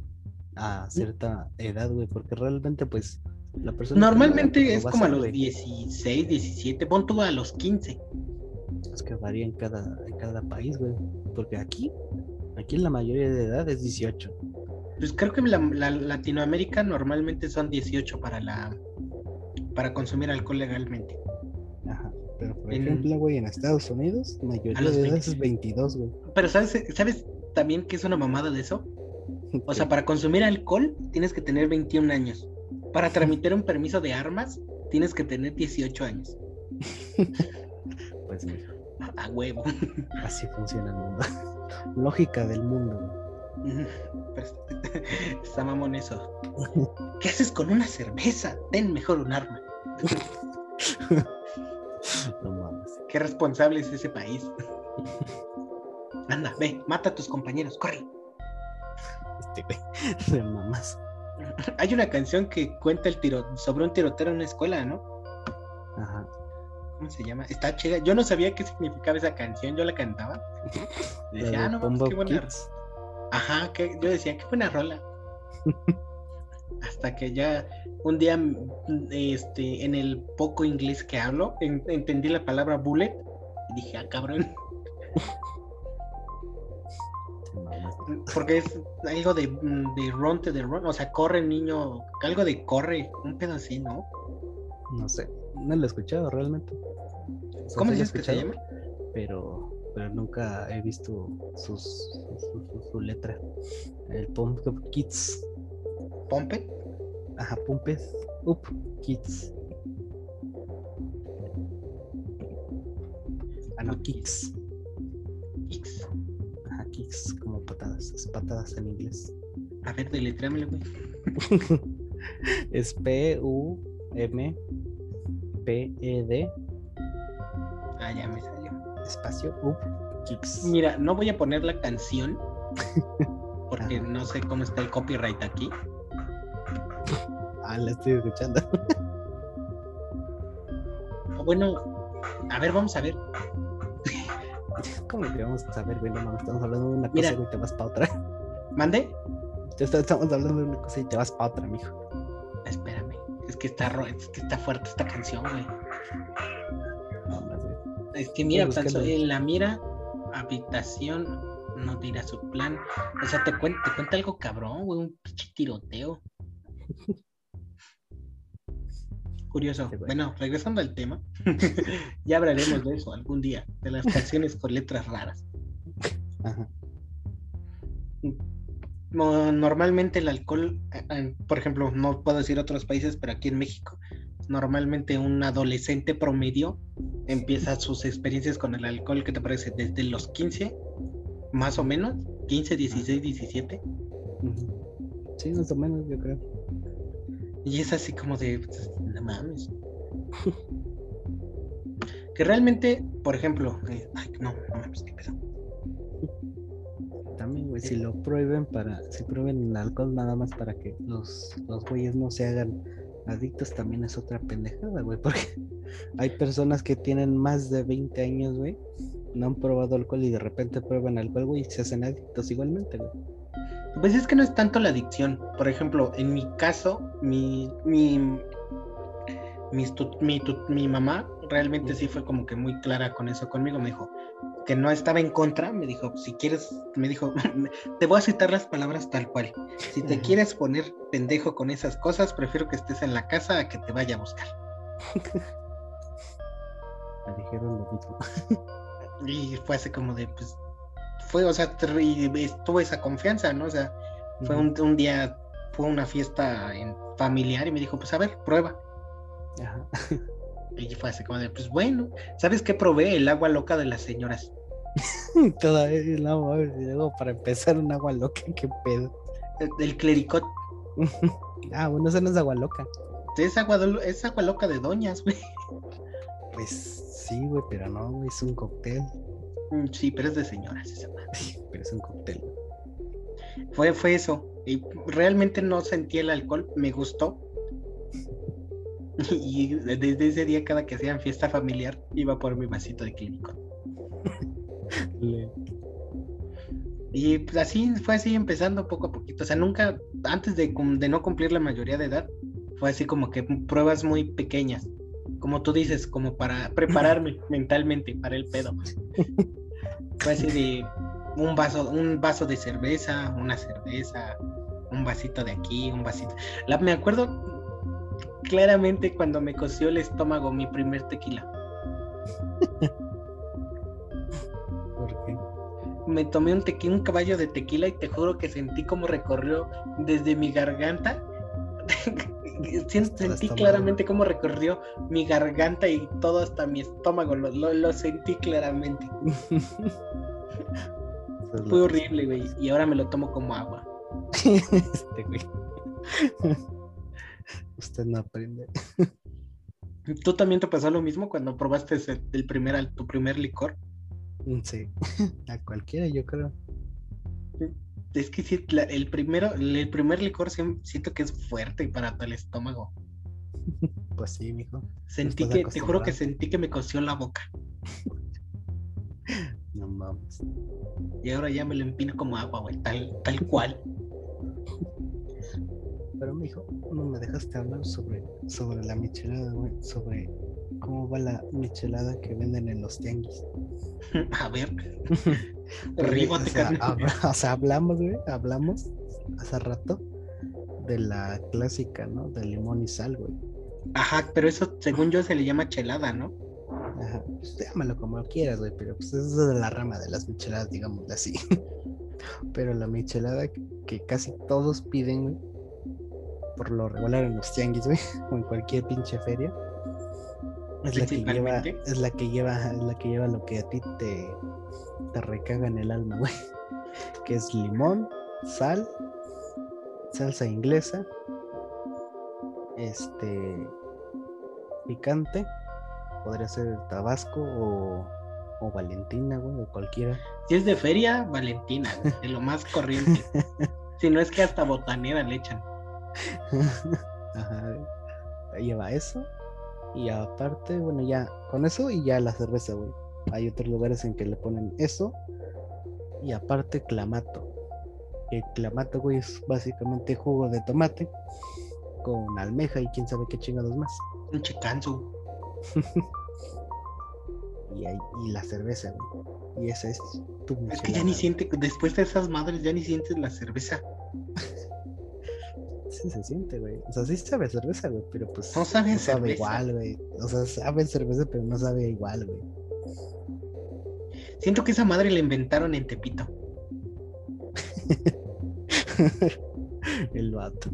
a cierta edad, güey, porque realmente, pues, la persona. Normalmente es como a los 16, 17, pon tú a los 15. Es que varía en cada, en cada país, güey. Porque aquí, aquí la mayoría de edad es 18. Pues creo que la, Latinoamérica normalmente son 18 para la para consumir alcohol legalmente. Ajá. Pero por ejemplo, güey, en Estados Unidos, la mayoría de edad es 22, güey. Pero ¿sabes, ¿sabes también que es una mamada de eso? O sea, para consumir alcohol tienes que tener 21 años. Para tramitar un permiso de armas tienes que tener 18 años. A huevo. Así funciona el mundo. Lógica del mundo. Está mamón eso. ¿Qué haces con una cerveza? Ten mejor un arma. No mames. Qué responsable es ese país. Anda, ve, mata a tus compañeros, corre. Este güey, de mamás. Hay una canción que cuenta el tiro sobre un tirotero en una escuela, ¿no? Ajá. ¿Cómo se llama? Está chida. Yo no sabía qué significaba esa canción, yo la cantaba. decía, ah, no, qué buena. Ajá, que yo decía, qué buena rola. Hasta que ya un día, este, en el poco inglés que hablo, entendí la palabra bullet y dije, ah, cabrón. Porque es algo de, de run to the run, o sea, corre niño, algo de corre, un pedacito, ¿no? No sé, no lo he escuchado realmente. ¿Cómo dices que se llama? Pero, pero nunca he visto sus, su, letra. El Pump Kids. ¿Pompe? Ajá, Pumpes. Up Kids. Ah, no, Kicks. Kicks. Ajá, Kicks, como patadas. Es patadas en inglés. A ver, deletréamelo, güey. es P-U-M P-E-D. Ah, ya me salió. Espacio Up Kicks. Mira, no voy a poner la canción porque no sé cómo está el copyright aquí. Ah, la estoy escuchando. bueno, a ver, vamos a ver. ¿Cómo que vamos a ver, güey? No, estamos hablando de una cosa y te vas para otra. ¿Mande? Estamos hablando de una cosa y te vas para otra, mijo. Espérame. Es que está, es que está fuerte esta canción, güey. Es que mira, en la mira, habitación, no dirá su plan. O sea, te cuenta, te cuenta algo cabrón, güey, un pinche tiroteo. Curioso. Bueno, regresando al tema, ya hablaremos de eso algún día, de las canciones con letras raras. Normalmente el alcohol, eh, eh, por ejemplo, no puedo decir otros países, pero aquí en México, normalmente un adolescente promedio empieza sus experiencias con el alcohol, ¿qué te parece? Desde los 15, más o menos, 15, 16, 17. Sí, más o menos, yo creo. Y es así como de, pues, no mames. que realmente, por ejemplo, eh, ay, no, no mames, qué. Güey, si lo prohíben para, si prohíben el alcohol nada más para que los, los güeyes no se hagan adictos, también es otra pendejada, güey, porque hay personas que tienen más de 20 años, güey, no han probado alcohol y de repente prueban alcohol, güey, y se hacen adictos igualmente, güey. Pues es que no es tanto la adicción. Por ejemplo, en mi caso, mi, mi, mi, mamá realmente sí fue como que muy clara con eso conmigo. Me dijo que no estaba en contra. Me dijo, si quieres, me dijo, te voy a citar las palabras tal cual. Si te quieres poner pendejo con esas cosas, prefiero que estés en la casa a que te vaya a buscar. Me dijeron lo mismo. y fue así como de, pues, fue, o sea, tuvo esa confianza, ¿no? O sea, fue un, día, fue una fiesta en familiar y me dijo, pues a ver, prueba. Ajá. Y fue así como de, pues bueno, ¿sabes qué probé? El agua loca de las señoras. Todavía el agua, luego para empezar un agua loca, qué pedo. El, clericot. ah, bueno, eso no es agua loca. Es agua, es agua loca de doñas, güey. Pues sí, güey, pero no, güey, es un cóctel. Mm, sí, pero es de señoras esa Pero es un cóctel. Fue, fue eso. Y realmente no sentí el alcohol, me gustó. Y desde ese día, cada que hacían fiesta familiar, iba por mi vasito de clínico. Y pues así fue así empezando poco a poquito. O sea, nunca, antes de, de no cumplir la mayoría de edad, fue así como que pruebas muy pequeñas. Como tú dices, como para prepararme mentalmente para el pedo. Fue así de un vaso, un vaso de cerveza, una cerveza, un vasito de aquí, un vasito. La, me acuerdo claramente cuando me coció el estómago mi primer tequila. me tomé un tequila, un caballo de tequila y te juro que sentí como recorrió desde mi garganta. sentí claramente cómo recorrió mi garganta y todo hasta mi estómago, lo, sentí claramente. Fue horrible, güey. Y ahora me lo tomo como agua. este, güey. Usted no aprende. ¿Tú también te pasó lo mismo cuando probaste el primer, tu primer licor? Mm, sí, a cualquiera yo creo. Es que sí, el primero, el primer licor siento que es fuerte para el estómago. Pues sí, mijo. Sentí que, te juro que sentí que me coció la boca. No mames. Y ahora ya me lo empino como agua, güey, tal, tal cual. Pero mijo, no me dejaste hablar sobre, sobre la michelada, güey, sobre cómo va la michelada que venden en los tianguis. A ver. o, sea, hablamos, güey, hablamos hace rato de la clásica, ¿no? De limón y sal, güey. Ajá, pero eso según yo se le llama chelada, ¿no? Ajá, pues llámalo como quieras, güey, pero pues eso es de la rama de las micheladas, digamos así. pero la michelada que casi todos piden, güey, por lo regular en los tianguis, güey, o en cualquier pinche feria, es la que lleva, es la que lleva, es la que lleva lo que a ti te, te recaga en el alma, güey. Que es limón, sal, salsa inglesa, este picante, podría ser tabasco o, o Valentina, güey, o cualquiera. Si es de feria, Valentina, de lo más corriente. si no es que hasta botanera le echan. Ajá. Lleva eso, y aparte, bueno, ya con eso y ya la cerveza, güey. Hay otros lugares en que le ponen eso. Y aparte, clamato. El clamato, güey, es básicamente jugo de tomate con almeja y quién sabe qué chingados más. Un chicanzo. y, y la cerveza, güey. Y esa es tu Es que ya ni sientes, después de esas madres, ya ni sientes la cerveza. sí se siente, güey. O sea, sí sabe cerveza, güey, pero pues. No sabe, no sabe igual, güey. O sea, sabe cerveza, pero no sabe igual, güey. Siento que esa madre la inventaron en Tepito. El vato.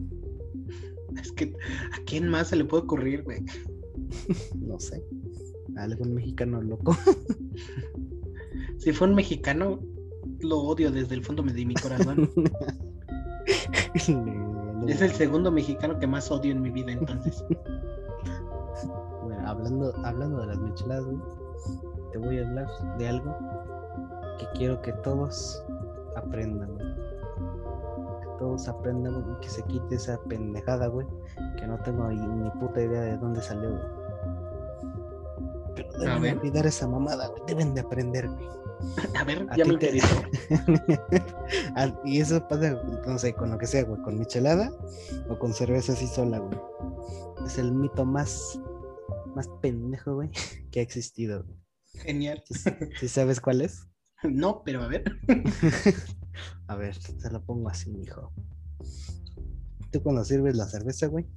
Es que, ¿a quién más se le puede ocurrir, güey? no sé. A algún mexicano loco. si fue un mexicano, lo odio desde el fondo de mi corazón. Es el segundo mexicano que más odio en mi vida, entonces. bueno, hablando, hablando de las micheladas, te voy a hablar de algo que quiero que todos aprendan, Que todos aprendan, y que se quite esa pendejada, güey. Que no tengo ni puta idea de dónde salió, Pero deben olvidar esa mamada, güey. Deben de aprender, güey. A ver, ya me interesó. y eso pasa, no sé, con lo que sea, güey, con michelada o con cerveza así sola, güey. Es el mito más, más pendejo, güey, que ha existido. Genial. ¿Sí, sabes cuál es? No, pero a ver. a ver, se lo pongo así, hijo. Tú cuando sirves la cerveza, güey.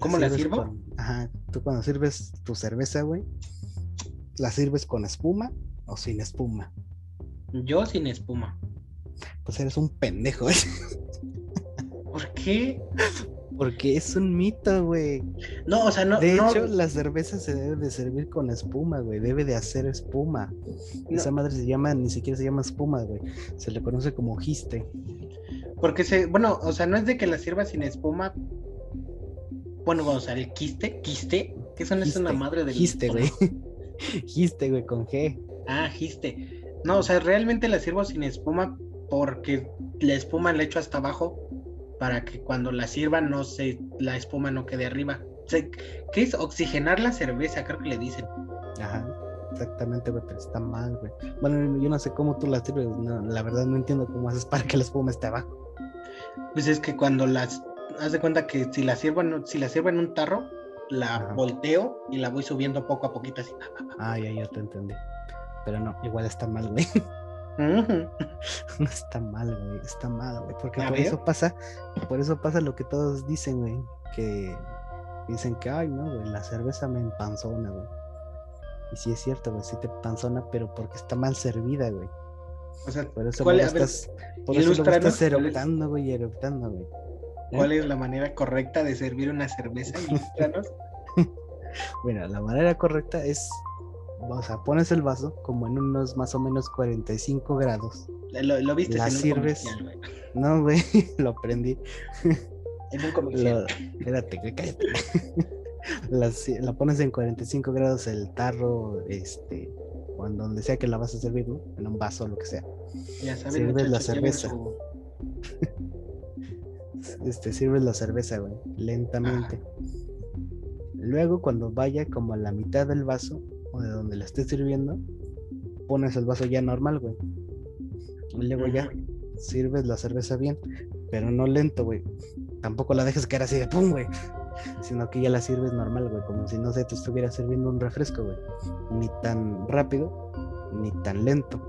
¿Cómo la sirvo? Ajá, tú cuando sirves tu cerveza, güey, ¿la sirves con espuma o sin espuma? Yo sin espuma. Pues eres un pendejo, ¿eh? ¿Por qué? Porque es un mito, güey. No, o sea, no. De hecho, la cerveza se debe de servir con espuma, güey. Debe de hacer espuma. Esa madre se llama, ni siquiera se llama espuma, güey. Se le conoce como giste. Porque se, bueno, o sea, no es de que la sirva sin espuma. Bueno, o sea, el quiste, quiste, que eso no es una madre del. Giste, güey. Giste, güey, con G. Ah, giste. No, o sea, realmente la sirvo sin espuma porque la espuma la echo hasta abajo para que cuando la sirva no se, la espuma no quede arriba. ¿Qué es oxigenar la cerveza? Creo que le dicen. Ajá. exactamente, güey, pero está mal, güey. Bueno, yo no sé cómo tú las sirves, la verdad no entiendo cómo haces para que la espuma esté abajo. Pues es que cuando las, haz de cuenta que si la sirvo en, si la sirvo en un tarro, la volteo y la voy subiendo poco a poquito así. Ah, ya, ya te entendí. Pero no, igual está mal, güey. no está mal, güey, está mal, güey, porque por eso pasa, por eso pasa lo que todos dicen, güey, que dicen que, ay, no, güey, la cerveza me empanzona, güey. Y sí es cierto, güey, sí te panzona, pero porque está mal servida, güey. O sea, por eso ¿cuál, estás, por eso estás eruptando, güey, eruptando, güey. ¿Cuál es la manera correcta de servir una cerveza? bueno, la manera correcta es o sea, pones el vaso como en unos más o menos 45 grados. Lo, viste la sirves. no, güey, lo aprendí. En un comercial. espérate, cállate. la, la, pones en 45 grados el tarro, este, o en donde sea que la vas a servir, ¿no? En un vaso o lo que sea. Ya sabes, sirves la cerveza. Este, sirves la cerveza, güey, lentamente. Luego, cuando vaya como a la mitad del vaso, o de donde la estés sirviendo, pones el vaso ya normal, güey. Y luego ya sirves la cerveza bien, pero no lento, güey. Tampoco la dejes caer así de pum, güey. Sino que ya la sirves normal, güey. Como si no sé, te estuviera sirviendo un refresco, güey. Ni tan rápido, ni tan lento.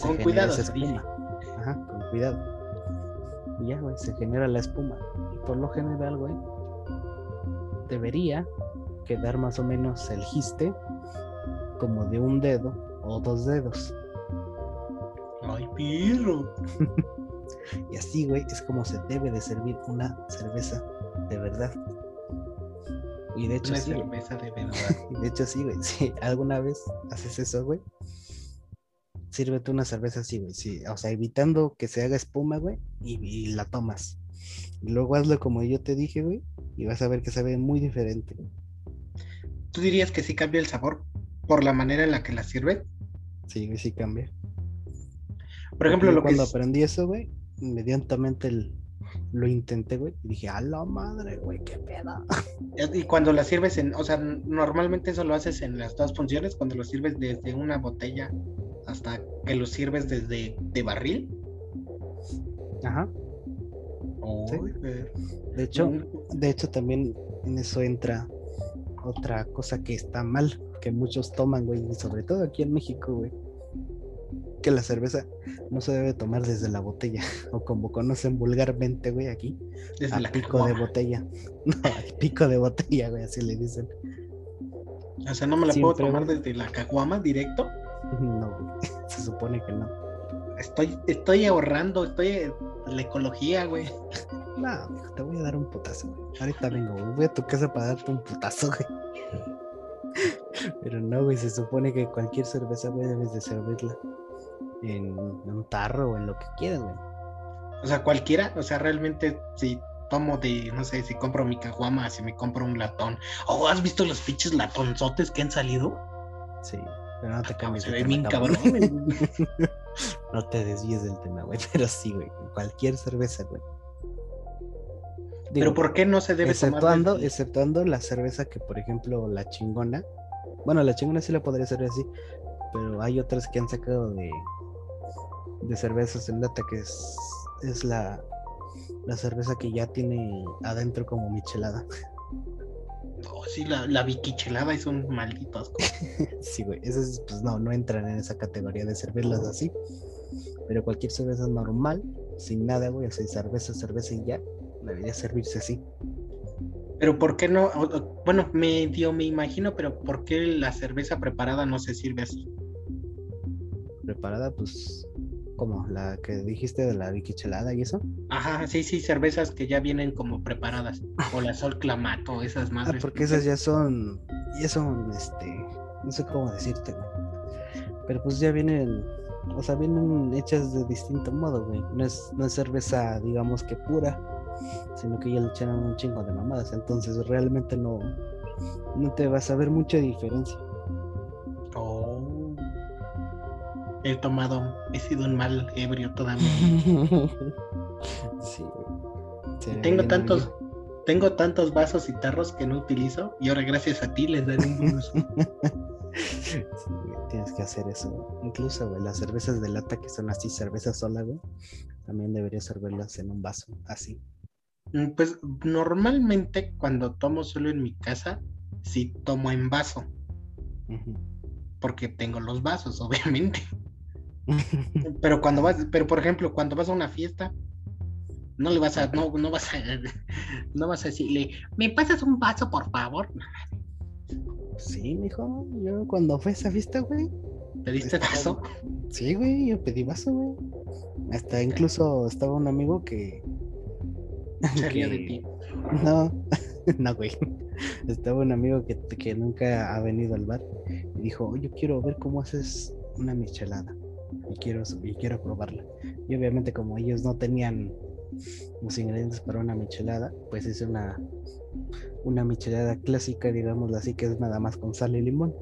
con cuidado. Ajá, con cuidado. Y ya, güey, se genera la espuma. Y por lo general, güey, debería quedar más o menos el giste como de un dedo o dos dedos. Ay, pirro. y así, güey, es como se debe de servir una cerveza de verdad. Y de hecho, sí, cerveza de verdad. de hecho, sí, güey. Si alguna vez haces eso, güey, sírvete una cerveza así, güey. Sí, o sea, evitando que se haga espuma, güey, y, y, la tomas. Y luego hazlo como yo te dije, güey, y vas a ver que sabe muy diferente. ¿Tú dirías que sí cambia el sabor por la manera en la que la sirve? Sí, sí cambia. Por ejemplo, lo cuando aprendí eso, güey, inmediatamente lo intenté, güey, y dije, a la madre, güey, qué peda. Y cuando la sirves en, o sea, normalmente eso lo haces en las dos funciones, cuando lo sirves desde una botella hasta que lo sirves desde de barril. Ajá. De hecho, de hecho también en eso entra otra cosa que está mal, que muchos toman, güey, y sobre todo aquí en México, güey. Que la cerveza no se debe tomar desde la botella, o como conocen vulgarmente, güey, aquí, desde al pico de botella. No, al pico de botella, güey, así le dicen. O sea, ¿no me la puedo tomar desde la caguama directo? No, se supone que no. Estoy, estoy ahorrando, estoy la ecología, güey. No, te voy a dar un putazo, güey. Ahorita vengo, güey. Voy a tu casa para darte un putazo, güey. Pero no, güey, se supone que cualquier cerveza, güey, debes de servirla en, un tarro o en lo que quieras, güey. O sea, cualquiera, o sea, realmente si tomo de, no sé, si compro mi caguama, si me compro un latón. ¿O oh, has visto los pinches latonzotes que han salido? Sí, pero no te cambies. Se ve bien cabrón. no te desvíes del tema, güey, pero sí, güey, cualquier cerveza, güey. Pero ¿por qué no se debe exceptuando, tomar? Exceptuando la cerveza que, por ejemplo, la chingona. Bueno, la chingona sí la podría servir así, pero hay otras que han sacado de, de cervezas en lata que es, es la, la cerveza que ya tiene adentro como michelada. Sí, la, la biquichelada es un maldito asco. sí, güey, esas pues no, no entran en esa categoría de servirlas así. Pero cualquier cerveza normal, sin nada, güey, así cerveza, cerveza y ya, debería servirse así. Pero ¿por qué no? Bueno, medio me imagino, pero ¿por qué la cerveza preparada no se sirve así? Preparada, pues, como la que dijiste de la biquichelada y eso. Ajá, sí, sí, cervezas que ya vienen como preparadas. O la Sol Clamato, esas madres. Ah, porque esas ya son, ya son, este, no sé cómo decirte, Pero pues ya vienen, o sea, vienen hechas de distinto modo, güey. No es, no es cerveza, digamos que pura sino que ya le echaron un chingo de mamadas, entonces realmente no, no te vas a ver mucha diferencia. He tomado, he sido un mal ebrio todavía. sí, Tengo tantos, tengo tantos vasos y tarros que no utilizo y ahora gracias a ti les daré un uso. tienes que hacer eso. Incluso, güey, las cervezas de lata que son así, cervezas sola, güey, también deberías servirlas en un vaso, así. Mm, pues normalmente cuando tomo solo en mi casa, sí tomo en vaso. Porque tengo los vasos, obviamente. pero cuando vas, pero por ejemplo, cuando vas a una fiesta, no le vas a, no, no vas a, no vas a decirle, ¿me pasas un vaso, por favor? Sí, mijo, yo cuando fue esa fiesta, güey. ¿Pediste vaso? Sí, güey, yo pedí vaso, güey. Hasta incluso estaba un amigo que. Se de ti. No, no, güey. Estaba un amigo que, que nunca ha venido al bar y dijo, yo quiero ver cómo haces una michelada y quiero, y quiero probarla. Y obviamente como ellos no tenían los ingredientes para una michelada, pues hice una, una michelada clásica, digámoslo así, que es nada más con sal y limón.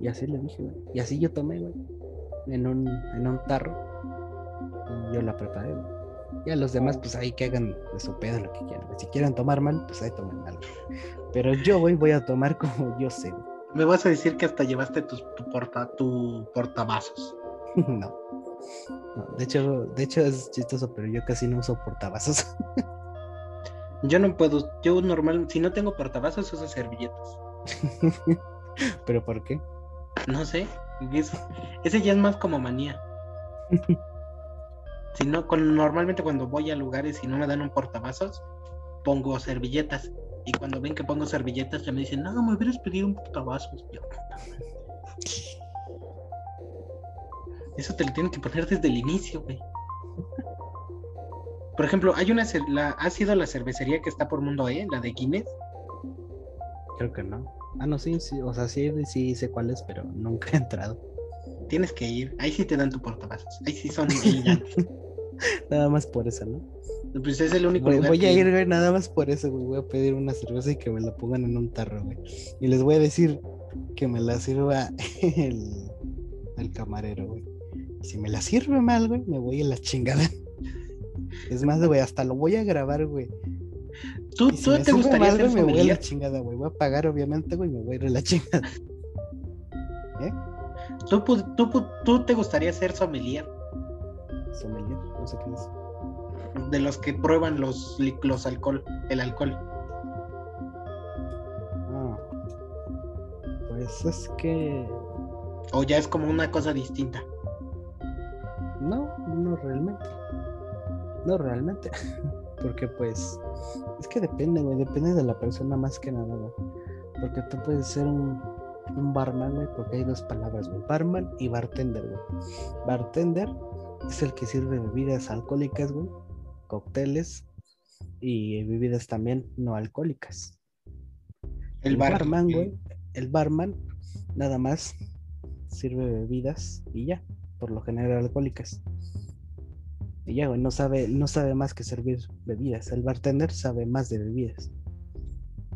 Y así le dije, güey. Y así yo tomé, güey. En un, en un tarro. Y yo la preparé, güey. Y a los demás, pues ahí que hagan de su pedo lo que quieran. Si quieren tomar mal, pues ahí tomen mal. Pero yo, güey, voy a tomar como yo sé, Me vas a decir que hasta llevaste tu, porta, tu portavasos. no. De hecho, de hecho es chistoso, pero yo casi no uso portavasos. yo no puedo, yo normal, si no tengo portavasos, uso servilletas. ¿Pero por qué? No sé. ese ya es más como manía. si no, con, normalmente cuando voy a lugares y no me dan un portavasos, pongo servilletas. Y cuando ven que pongo servilletas, ya me dicen, no, me hubieras pedido un portavasos. Eso te lo tienen que poner desde el inicio, güey. Por ejemplo, hay una la, ¿ha sido la cervecería que está por Mundo E, la de Guinness? Creo que no. Ah, no, sí, sí, o sea, sí, sí sé cuál es, pero nunca he entrado. Tienes que ir, ahí sí te dan tu portavasos, ahí sí son Nada más por eso, ¿no? Pues es el único voy, Voy a ir, güey, nada más por eso, güey. Voy a pedir una cerveza y que me la pongan en un tarro, güey. Y les voy a decir que me la sirva el, el camarero, güey. Si me la sirve mal, güey, me voy a la chingada. Es más, güey, hasta lo voy a grabar, güey. ¿Tú, tú te gustaría ser Me voy a la chingada, güey. Voy a pagar, obviamente, güey, me voy a ir a la chingada. ¿Eh? ¿Tú, tú, tú te gustaría ser sommelier? Sommelier, no sé qué es. De los que prueban los, los alcohol, el alcohol. Ah. Pues es que. O ya es como una cosa distinta. No, no realmente. No realmente. Porque pues es que depende, güey, depende de la persona más que nada, güey. Porque tú puedes ser un, un barman, güey, porque hay dos palabras, güey, barman y bartender, güey. Bartender es el que sirve bebidas alcohólicas, güey, cócteles y bebidas también no alcohólicas. El, barman, güey, el barman nada más sirve bebidas y ya, por lo general alcohólicas. Y ya, güey, no sabe, no sabe más que servir bebidas. El bartender sabe más de bebidas.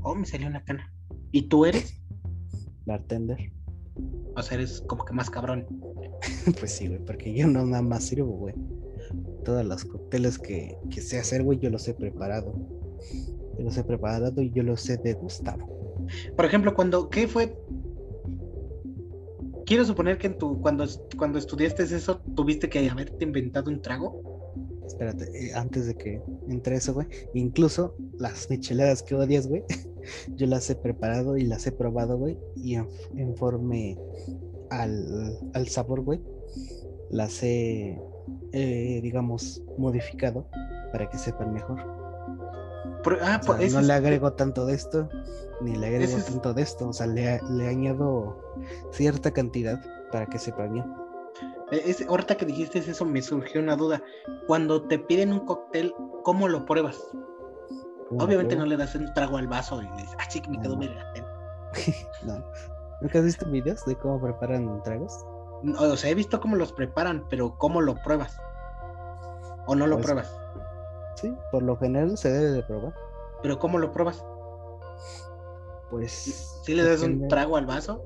Oh, me salió una cana. ¿Y tú eres? Bartender. O sea, eres como que más cabrón. pues sí, güey, porque yo no nada más sirvo, güey. Todas las cócteles que, que sé hacer, güey, yo los he preparado. Yo los he preparado y yo los he degustado. Por ejemplo, cuando, ¿qué fue quiero suponer que en tu, cuando, cuando estudiaste eso, tuviste que haberte inventado un trago. Espérate, eh, antes de que entre eso, güey. Incluso las micheladas que odias, güey. Yo las he preparado y las he probado, güey. Y en, forme al, al, sabor, güey. Las he, eh, digamos, modificado para que sepan mejor. ah, no le agrego tanto de esto, ni le agrego tanto de esto. O sea, le, le añado cierta cantidad para que sepa bien. E, es, ahorita que dijiste eso me surgió una duda. Cuando te piden un cóctel, ¿cómo lo pruebas? Obviamente no le das un trago al vaso y le dices, ah, sí, me quedó no. no. ¿Nunca has visto videos de cómo preparan tragos? O sea, he visto cómo los preparan, pero ¿cómo lo pruebas? ¿O no lo pues, pruebas? Sí, por lo general se debe de probar. ¿Pero cómo lo pruebas? Pues. ¿Sí le das un trago al vaso?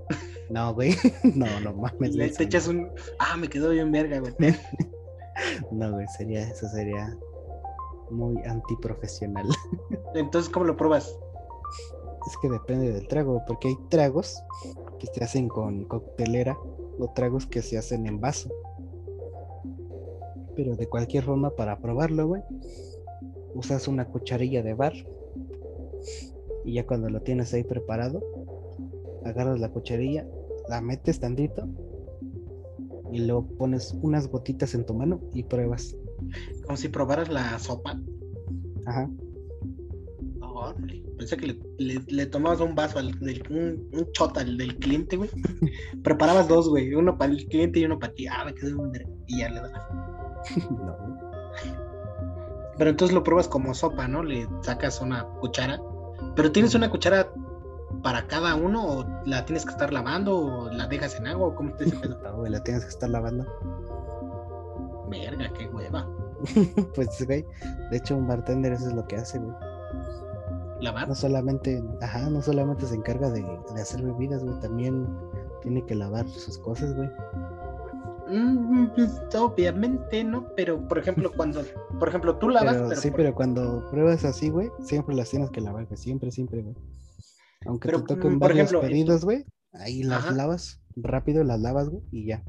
No, güey. No, no mames. Le te echas un. Ah, me quedó bien verga, güey. no, güey, sería, eso sería muy antiprofesional. Entonces, ¿cómo lo pruebas? es que depende del trago, porque hay tragos que se hacen con coctelera o tragos que se hacen en vaso. Pero de cualquier forma, para probarlo, güey, usas una cucharilla de bar y ya cuando lo tienes ahí preparado, agarras la cucharilla, la metes tantito y luego pones unas gotitas en tu mano y pruebas. Como si probaras la sopa. Ajá. Pensé que le, tomabas un vaso, al, del, un, un chota al del cliente, güey. Preparabas dos, güey. Uno para el cliente y uno para ti. Ah, me quedé Y ya le das. no. Pero entonces lo pruebas como sopa, ¿no? Le sacas una cuchara. Pero tienes una cuchara para cada uno o la tienes que estar lavando o la dejas en agua o cómo te dice No, la tienes que estar lavando. Verga, qué hueva. pues, güey, de hecho un bartender eso es lo que hace, güey. ¿Lavar? No solamente, ajá, no solamente se encarga de, hacer bebidas, güey, también tiene que lavar sus cosas, güey. Mm, pues, obviamente, ¿no? Pero, por ejemplo, cuando, por ejemplo, tú lavas... sí, pero cuando pruebas así, güey, siempre las tienes que lavar, güey, siempre, siempre, güey. Aunque te toquen mm, por varios ejemplo, pedidos, güey, ahí las lavas, rápido las lavas, güey, y ya.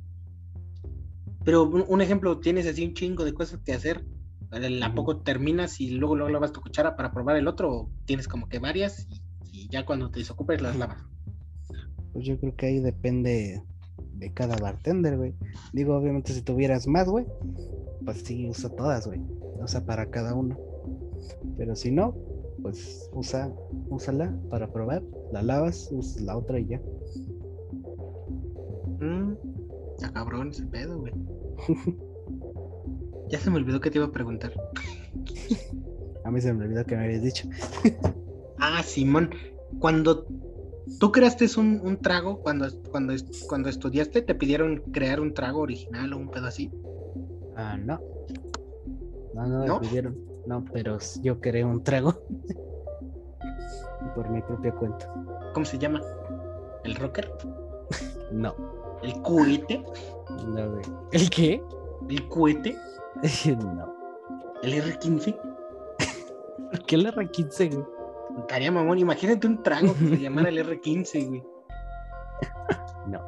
Pero un, ejemplo, tienes así un chingo de cosas que hacer. ¿A poco terminas y luego, luego lavas tu cuchara para probar el otro? ¿O tienes como que varias y, ya cuando te desocupes las lavas? Pues yo creo que ahí depende de cada bartender, güey. Digo, obviamente si tuvieras más, güey, pues sí, usa todas, güey. Usa para cada uno. Pero si no, pues usa, úsala para probar, la lavas, usas la otra y ya. Mm, ya cabrón ese pedo, güey. ya se me olvidó que te iba a preguntar. a mí se me olvidó que me habías dicho. ah, Simón, cuando tú creaste un, un trago, cuando, cuando, cuando estudiaste, ¿te pidieron crear un trago original o un pedo así? Ah, no. No, no, me pidieron. No, pero yo creé un trago. por mi propia cuenta. ¿Cómo se llama? ¿El rocker? no. ¿El cohete? No, güey. ¿El qué? ¿El cohete? no. ¿El R15? ¿Por qué el R15, güey? Estaría mamón, imagínate un trago que se llamara el R15, güey. No.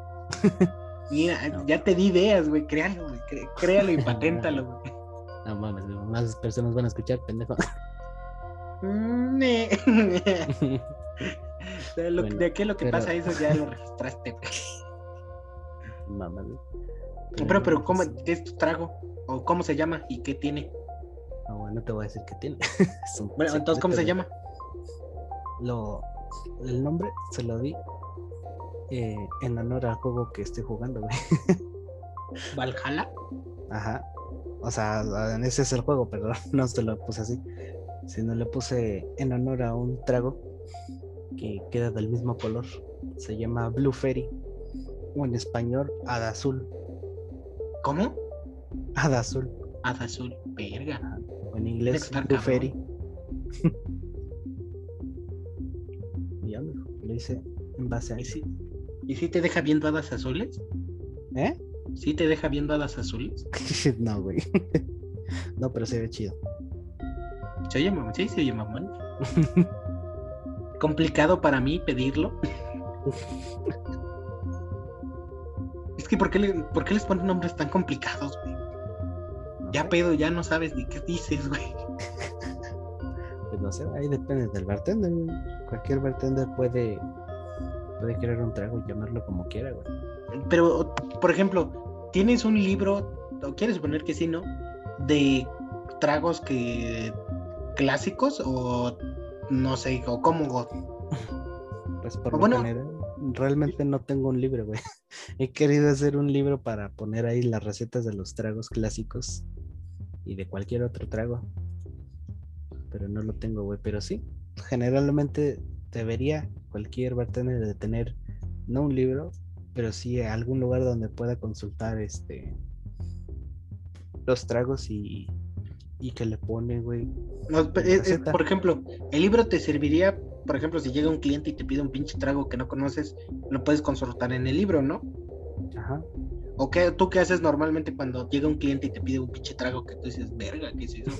Mira, ya te di ideas, güey. Créalo, güey. Créalo y paténtalo, güey. No mames, más personas van a escuchar, pendejo. Mm, de, lo, de qué lo que pasa eso ya lo registraste. Mamá. Pero, pero, ¿cómo es tu trago? ¿O cómo se llama? ¿Y qué tiene? No, bueno, te voy a decir qué tiene. bueno, entonces, ¿cómo se llama? Lo, el nombre se lo di eh, en honor al juego que estoy jugando, güey. ¿Valhalla? Ajá. O sea, ese es el juego, pero no se lo puse así sino le puse en honor a un trago que queda del mismo color. Se llama Blue Fairy, o en español, Hada Azul. ¿Cómo? Hada Azul. Hada Azul, verga. O en inglés, Fairy. ya, lo hice en base a ¿Y si, ¿Y si te deja viendo hadas azules? ¿Eh? ¿Sí te deja viendo hadas azules? no, güey. no, pero se ve chido. Se oye mamón, sí, se oye mamón. Complicado para mí pedirlo. es que ¿por qué, le, ¿por qué les ponen nombres tan complicados, güey? Ya pedo, ya no sabes ni qué dices, güey. Pues no sé, ahí depende del bartender, Cualquier bartender puede, puede crear un trago y llamarlo como quiera, güey. Pero, por ejemplo, tienes un libro, o quieres suponer que sí, ¿no? De tragos que clásicos o no sé, o cómo? Pues por lo realmente no tengo un libro, güey. He querido hacer un libro para poner ahí las recetas de los tragos clásicos y de cualquier otro trago. Pero no lo tengo, güey. Pero sí, generalmente debería cualquier bartender de tener, no un libro, pero sí algún lugar donde pueda consultar este los tragos y y que le pone, güey. por ejemplo, el libro te serviría, por ejemplo, si llega un cliente y te pide un pinche trago que no conoces, lo puedes consultar en el libro, ¿no? Ajá. ¿O qué, tú qué haces normalmente cuando llega un cliente y te pide un pinche trago que tú dices, verga, ¿qué es eso?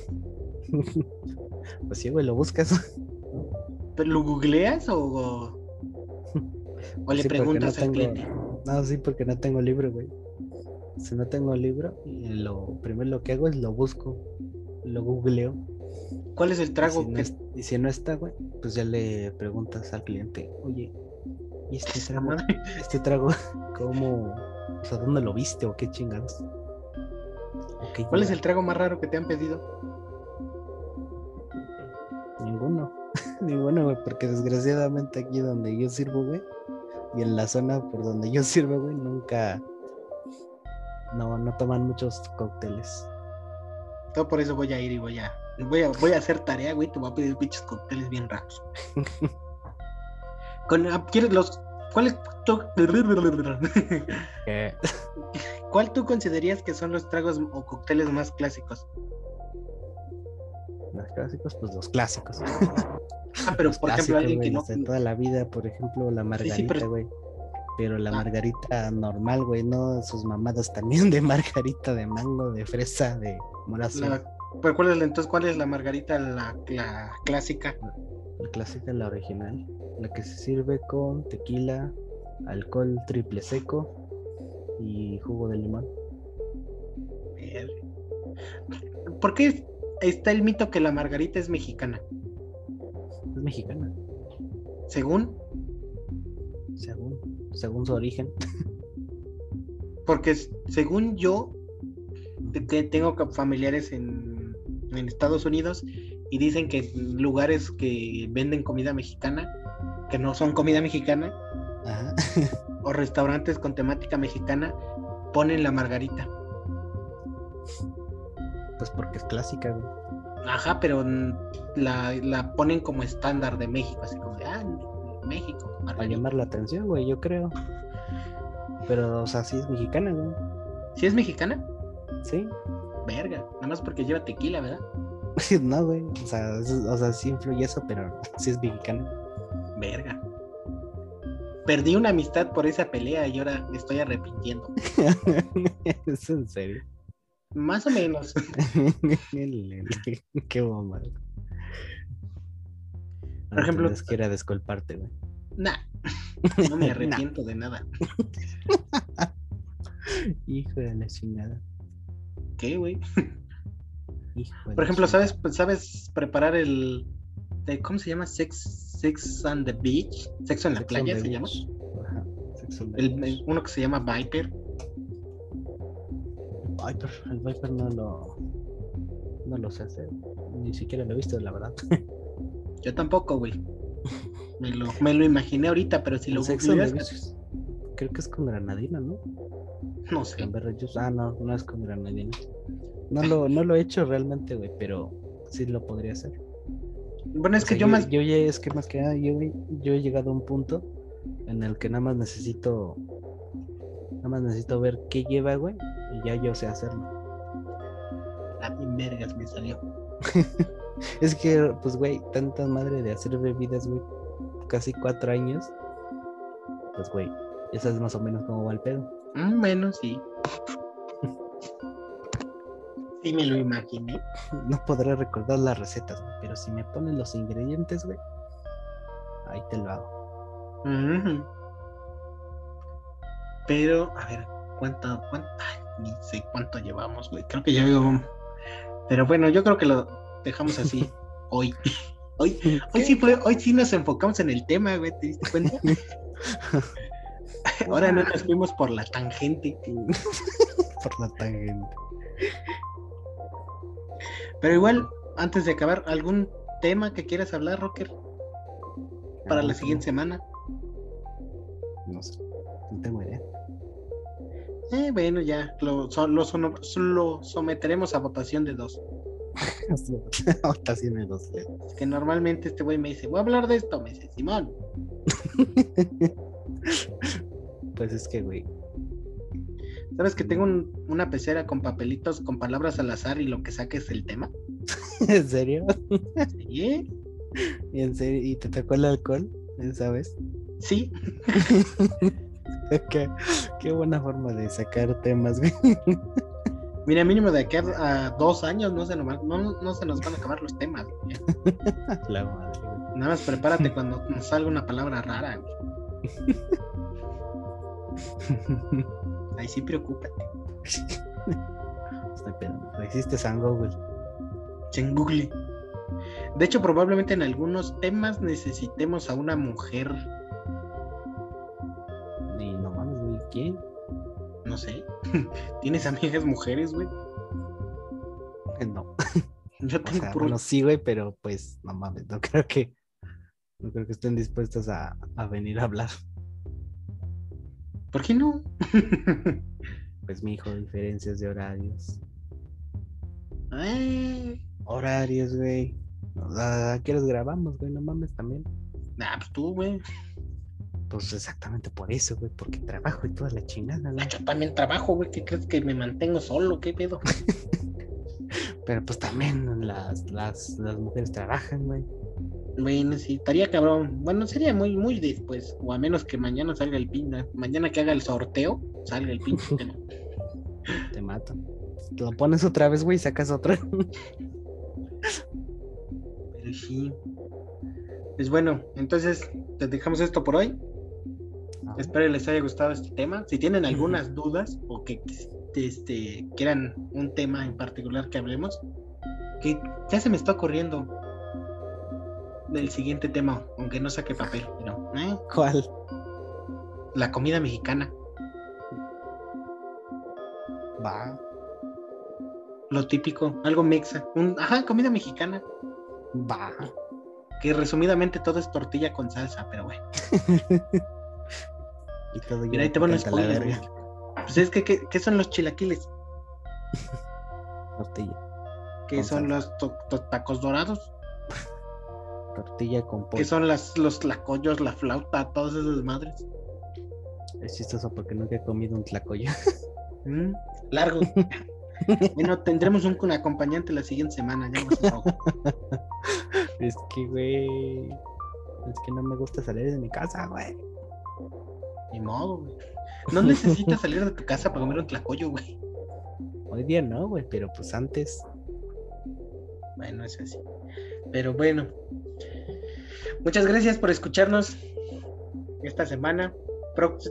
pues sí, güey, lo buscas. ¿Lo googleas o, o, le preguntas al cliente? No, sí, porque no tengo libro, güey. Si no tengo libro, lo primero lo que hago es lo busco, lo googleo. ¿Cuál es el trago? Y si, no, está, güey, pues ya le preguntas al cliente, oye, ¿y este trago? ¿Este trago cómo? O sea, ¿dónde lo viste o qué chingados? ¿Cuál es el trago más raro que te han pedido? Ninguno. Ninguno, güey, porque desgraciadamente aquí donde yo sirvo, güey, y en la zona por donde yo sirvo, güey, nunca. No, no toman muchos cócteles. Todo por eso voy a ir y voy a. Voy a, voy a hacer tarea, güey. Te voy a pedir pinches cócteles bien raros. Con, ah, ¿Quieres los. ¿Cuál tú... ¿Cuál tú considerarías que son los tragos o cócteles más clásicos? Más clásicos, pues los clásicos. Ah, pero por ejemplo, alguien que no. toda la vida, por ejemplo, la margarita, güey. pero... la ah. margarita normal, güey, no sus mamadas también de margarita de mango, de fresa, de morazo. ¿Pero cuál es entonces cuál es la margarita la, clásica? La clásica, la original, la que se sirve con tequila, alcohol triple seco y jugo de limón. ¿Por qué está el mito que la margarita es mexicana? Es mexicana. ¿Según? Según, según su origen. Porque según yo, que tengo familiares en, en Estados Unidos y dicen que lugares que venden comida mexicana, que no son comida mexicana, o restaurantes con temática mexicana, ponen la margarita. Pues porque es clásica, güey. Ajá, pero la, ponen como estándar de México, así como de, ah, México. Para llamar la atención, güey, yo creo. Pero, o sea, sí es mexicana, güey. ¿Sí es mexicana? Sí. Verga, nada más porque lleva tequila, ¿verdad? no, güey. O sea, o sea, sí influye eso, pero sí es mexicana. Verga. Perdí una amistad por esa pelea y ahora me estoy arrepintiendo. ¿Es en serio? Más o menos. Qué bomba. Por ejemplo. Quiera desculparte, güey. Nah. No me arrepiento de nada. Hijo de la chingada. ¿Qué, güey? Por ejemplo, ¿sabes, ¿sabes preparar el. ¿Cómo se llama? Sex, sex on the Beach. Sexo en la playa se llama. el, uno que se llama Viper. Viper, el Viper no lo. No lo sé hacer. Ni siquiera lo he visto, la verdad. Yo tampoco, güey. Me lo, me lo imaginé ahorita, pero si lo googleas. Creo que es con granadina, ¿no? No sé. Ah, no, no es con granadina. No lo, no lo he hecho realmente, güey, pero sí lo podría hacer. Bueno, es que yo, más. Yo ya es que más que nada, yo, yo he llegado a un punto en el que nada más necesito. Nada más necesito ver qué lleva, güey, y ya yo sé hacerlo. A mí vergas me salió. es que, pues, güey, tanta madre de hacer bebidas, güey, casi cuatro años. Pues, güey, esa es más o menos como va el pedo. Mm, menos, sí. Sí, me lo imaginé. No podré recordar las recetas, pero si me ponen los ingredientes, güey, ahí te lo hago. Pero, a ver, ¿cuánto, cuánto? ni sé cuánto llevamos, güey. Creo que ya llevamos. Pero bueno, yo creo que lo dejamos así hoy. Hoy, hoy sí fue, hoy sí nos enfocamos en el tema, güey, ¿te diste cuenta? Ahora no nos fuimos por la tangente. por la tangente. Pero igual, antes de acabar, ¿algún tema que quieras hablar, Rocker? Para la siguiente semana. No sé, no tengo idea. Eh, bueno, ya, lo, lo, someteremos a votación de dos. votación de dos. Es que normalmente este güey me dice, voy a hablar de esto, me dice, Simón. pues es que, güey, ¿Sabes que tengo una pecera con papelitos con palabras al azar y lo que saques es el tema? ¿En serio? Sí. ¿Y en serio? ¿Y te tocó el alcohol? ¿Sabes? Sí. qué, buena forma de sacar temas, güey. Mira, mínimo de aquí a, dos años no se, nos, no, se nos van a acabar los temas. La madre, güey. Nada más prepárate cuando nos salga una palabra rara, Ahí sí preocúpate. Estoy. Existe San Google. En Google. De hecho, probablemente en algunos temas necesitemos a una mujer. Y no mames, güey. ¿Quién? No sé. ¿Tienes amigas mujeres, güey? No. Yo tengo o sea, sí, güey, pero pues no mames, no creo que no creo que estén dispuestas a, a venir a hablar. ¿Por qué no? pues mi hijo, diferencias de horarios. Eh. Horarios, güey. ¿A qué los grabamos, güey? No mames también. Ah, pues tú, güey. Pues exactamente por eso, güey, porque trabajo y toda la chingada, güey. Yo también trabajo, güey. ¿Qué crees que me mantengo solo? ¿Qué pedo? Pero pues también las, las, las mujeres trabajan, güey. Bueno, sí, estaría cabrón. Bueno, sería muy, muy después. O a menos que mañana salga el pin. Mañana que haga el sorteo, salga el pin. Te mato. Lo pones otra vez, güey, y sacas otra. Pero sí. Pues bueno, entonces te dejamos esto por hoy. Ah. Espero les haya gustado este tema. Si tienen algunas dudas o que este, quieran un tema en particular que hablemos, que ya se me está ocurriendo del siguiente tema, aunque no saque papel, pero. ¿eh? ¿Cuál? La comida mexicana. Va. Lo típico, algo mexa. Un, ajá, comida mexicana. Va. Que resumidamente todo es tortilla con salsa, pero bueno. y todo Mira, ahí te van a spoiler, Pues es que, ¿qué, son los chilaquiles? Tortilla. ¿Qué son los tacos dorados? Tortilla con pollo. ¿Qué son las, los tlacoyos, la flauta, todas esas madres? Es chistoso porque nunca he comido un tlacoyo. Mm, largo. bueno, tendremos un, acompañante la siguiente semana. Ya es que, güey. Es que no me gusta salir de mi casa, güey. Ni modo, güey. No necesitas salir de tu casa para comer un tlacoyo, güey. Hoy día no, güey, pero pues antes. Bueno, es así. Pero bueno, muchas gracias por escucharnos esta semana.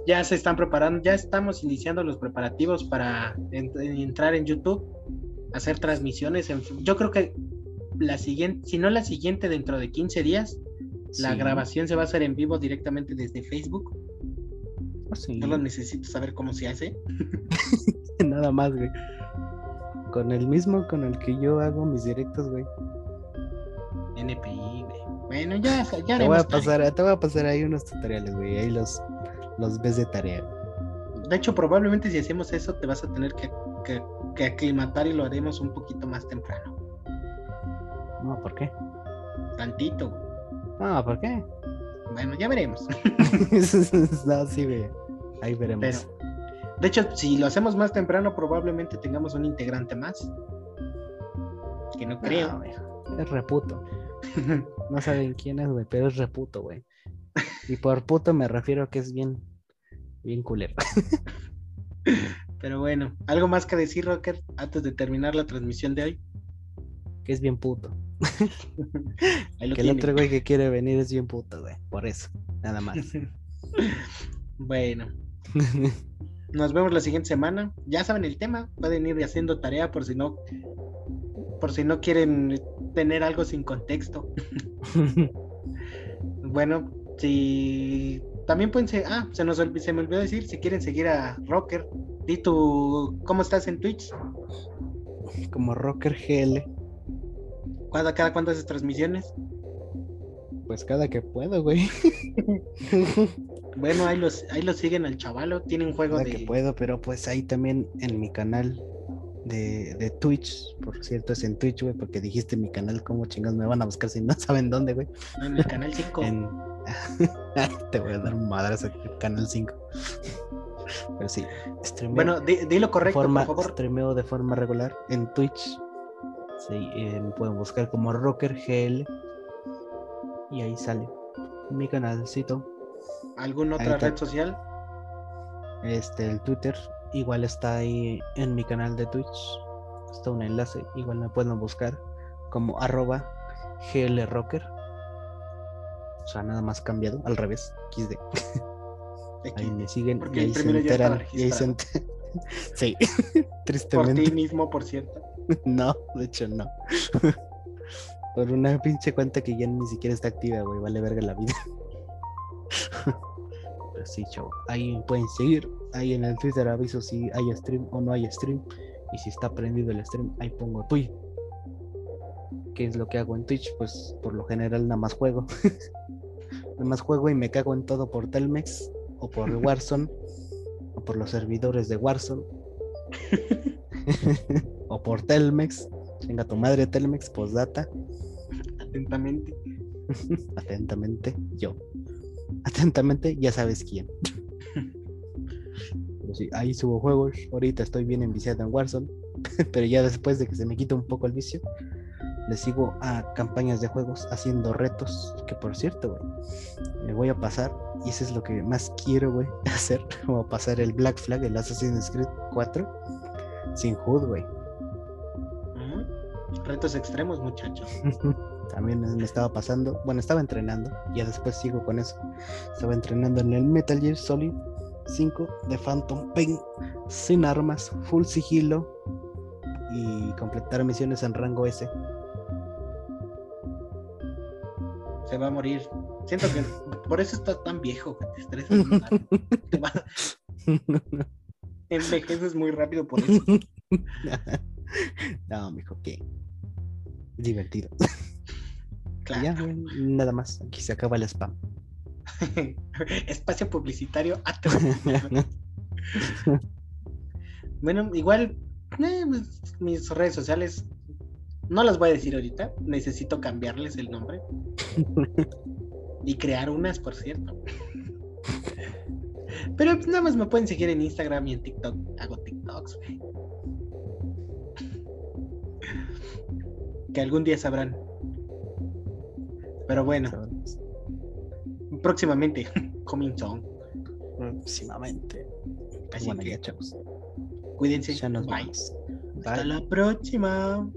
Ya se están preparando, ya estamos iniciando los preparativos para entrar en YouTube, hacer transmisiones. yo creo que la siguiente, si no la siguiente, dentro de 15 días, la grabación se va a hacer en vivo directamente desde Facebook. Ah, no lo necesito saber cómo se hace. Nada más, güey. Con el mismo con el que yo hago mis directos, güey. NPI. Bueno, ya, ya te voy a pasar, Te voy a pasar ahí unos tutoriales, güey. Ahí los, los ves de tarea. De hecho, probablemente si hacemos eso, te vas a tener que, que, aclimatar y lo haremos un poquito más temprano. No, ¿por qué? Tantito. No, ¿por qué? Bueno, ya veremos. no, sí, güey. Ahí veremos. de hecho, si lo hacemos más temprano, probablemente tengamos un integrante más. Que no creo. es reputo. no saben quién es, güey, pero es reputo, güey. Y por puto me refiero a que es bien, bien culero. pero bueno, ¿algo más que decir, Rocker, antes de terminar la transmisión de hoy? Que es bien puto. que el otro güey que quiere venir es bien puto, güey. Por eso, nada más. bueno. Nos vemos la siguiente semana. Ya saben el tema. Pueden ir haciendo tarea por si no por si no quieren tener algo sin contexto. bueno, si también pueden ser, ah, se nos se me olvidó decir, si quieren seguir a Rocker, di tu, ¿cómo estás en Twitch? Como Rocker GL. ¿Cada, cada cuánto haces transmisiones? Pues cada que puedo, güey. bueno, ahí los, ahí los siguen al chavalo, tiene un juego cada que puedo, pero pues ahí también en mi canal de, de, Twitch, por cierto, es en Twitch, güey, porque dijiste mi canal, ¿cómo chingados me van a buscar si no saben dónde, güey? En el canal 5. Te voy a dar un madrazo el canal 5. Pero sí, streameo. Bueno, dilo correcto, por favor. Streameo de forma regular en Twitch. Sí, eh, me pueden buscar como Rocker GL. Y ahí sale mi canalcito. ¿Alguna otra red social? Este, el Twitter, Igual está ahí en mi canal de Twitch. Está un enlace. Igual me pueden buscar como arroba glrocker. O sea, nada más cambiado, al revés, XD. Ahí me siguen Porque y el ahí se enteran. Y ahí se registrado. enter- Sí, Por tristemente. ti mismo, por cierto. No, de hecho no. Por una pinche cuenta que ya ni siquiera está activa, güey. Vale verga la vida. Pero sí, chavo. Ahí me pueden seguir. Ahí en el Twitter aviso si hay stream o no hay stream. Y si está prendido el stream, ahí pongo Twitch. ¿Qué es lo que hago en Twitch? Pues por lo general nada más juego. nada más juego y me cago en todo por Telmex o por Warzone o por los servidores de Warzone o por Telmex. Venga tu madre Telmex, postdata. Atentamente. Atentamente, yo. Atentamente, ya sabes quién. Pero sí, ahí subo juegos. Ahorita estoy bien enviciado en Warzone. Pero ya después de que se me quita un poco el vicio, le sigo a campañas de juegos haciendo retos. Que por cierto, güey, me voy a pasar. Y eso es lo que más quiero, güey, hacer. Voy a pasar el Black Flag, el Assassin's Creed 4, sin HUD, güey. Retos extremos, muchachos. También me estaba pasando, bueno, estaba entrenando, ya después sigo con eso. Estaba entrenando en el Metal Gear Solid 5 de Phantom Pain, sin armas, full sigilo y completar misiones en rango S. Se va a morir. Siento que por eso está tan viejo, que te estresas. Envejeces muy rápido por eso. no, mijo, qué divertido. Claro. Ya, nada más, aquí se acaba el spam. Espacio publicitario. a tu- Bueno, igual eh, pues, mis redes sociales no las voy a decir ahorita. Necesito cambiarles el nombre. Y crear unas, por cierto. Pero pues, nada más me pueden seguir en Instagram y en TikTok. Hago TikToks, güey. Que algún día sabrán. Pero bueno, próximamente, coming soon. Próximamente. Así bueno, que ya, chavos. cuídense. Ya nos Bye. vemos. Hasta Bye. la próxima.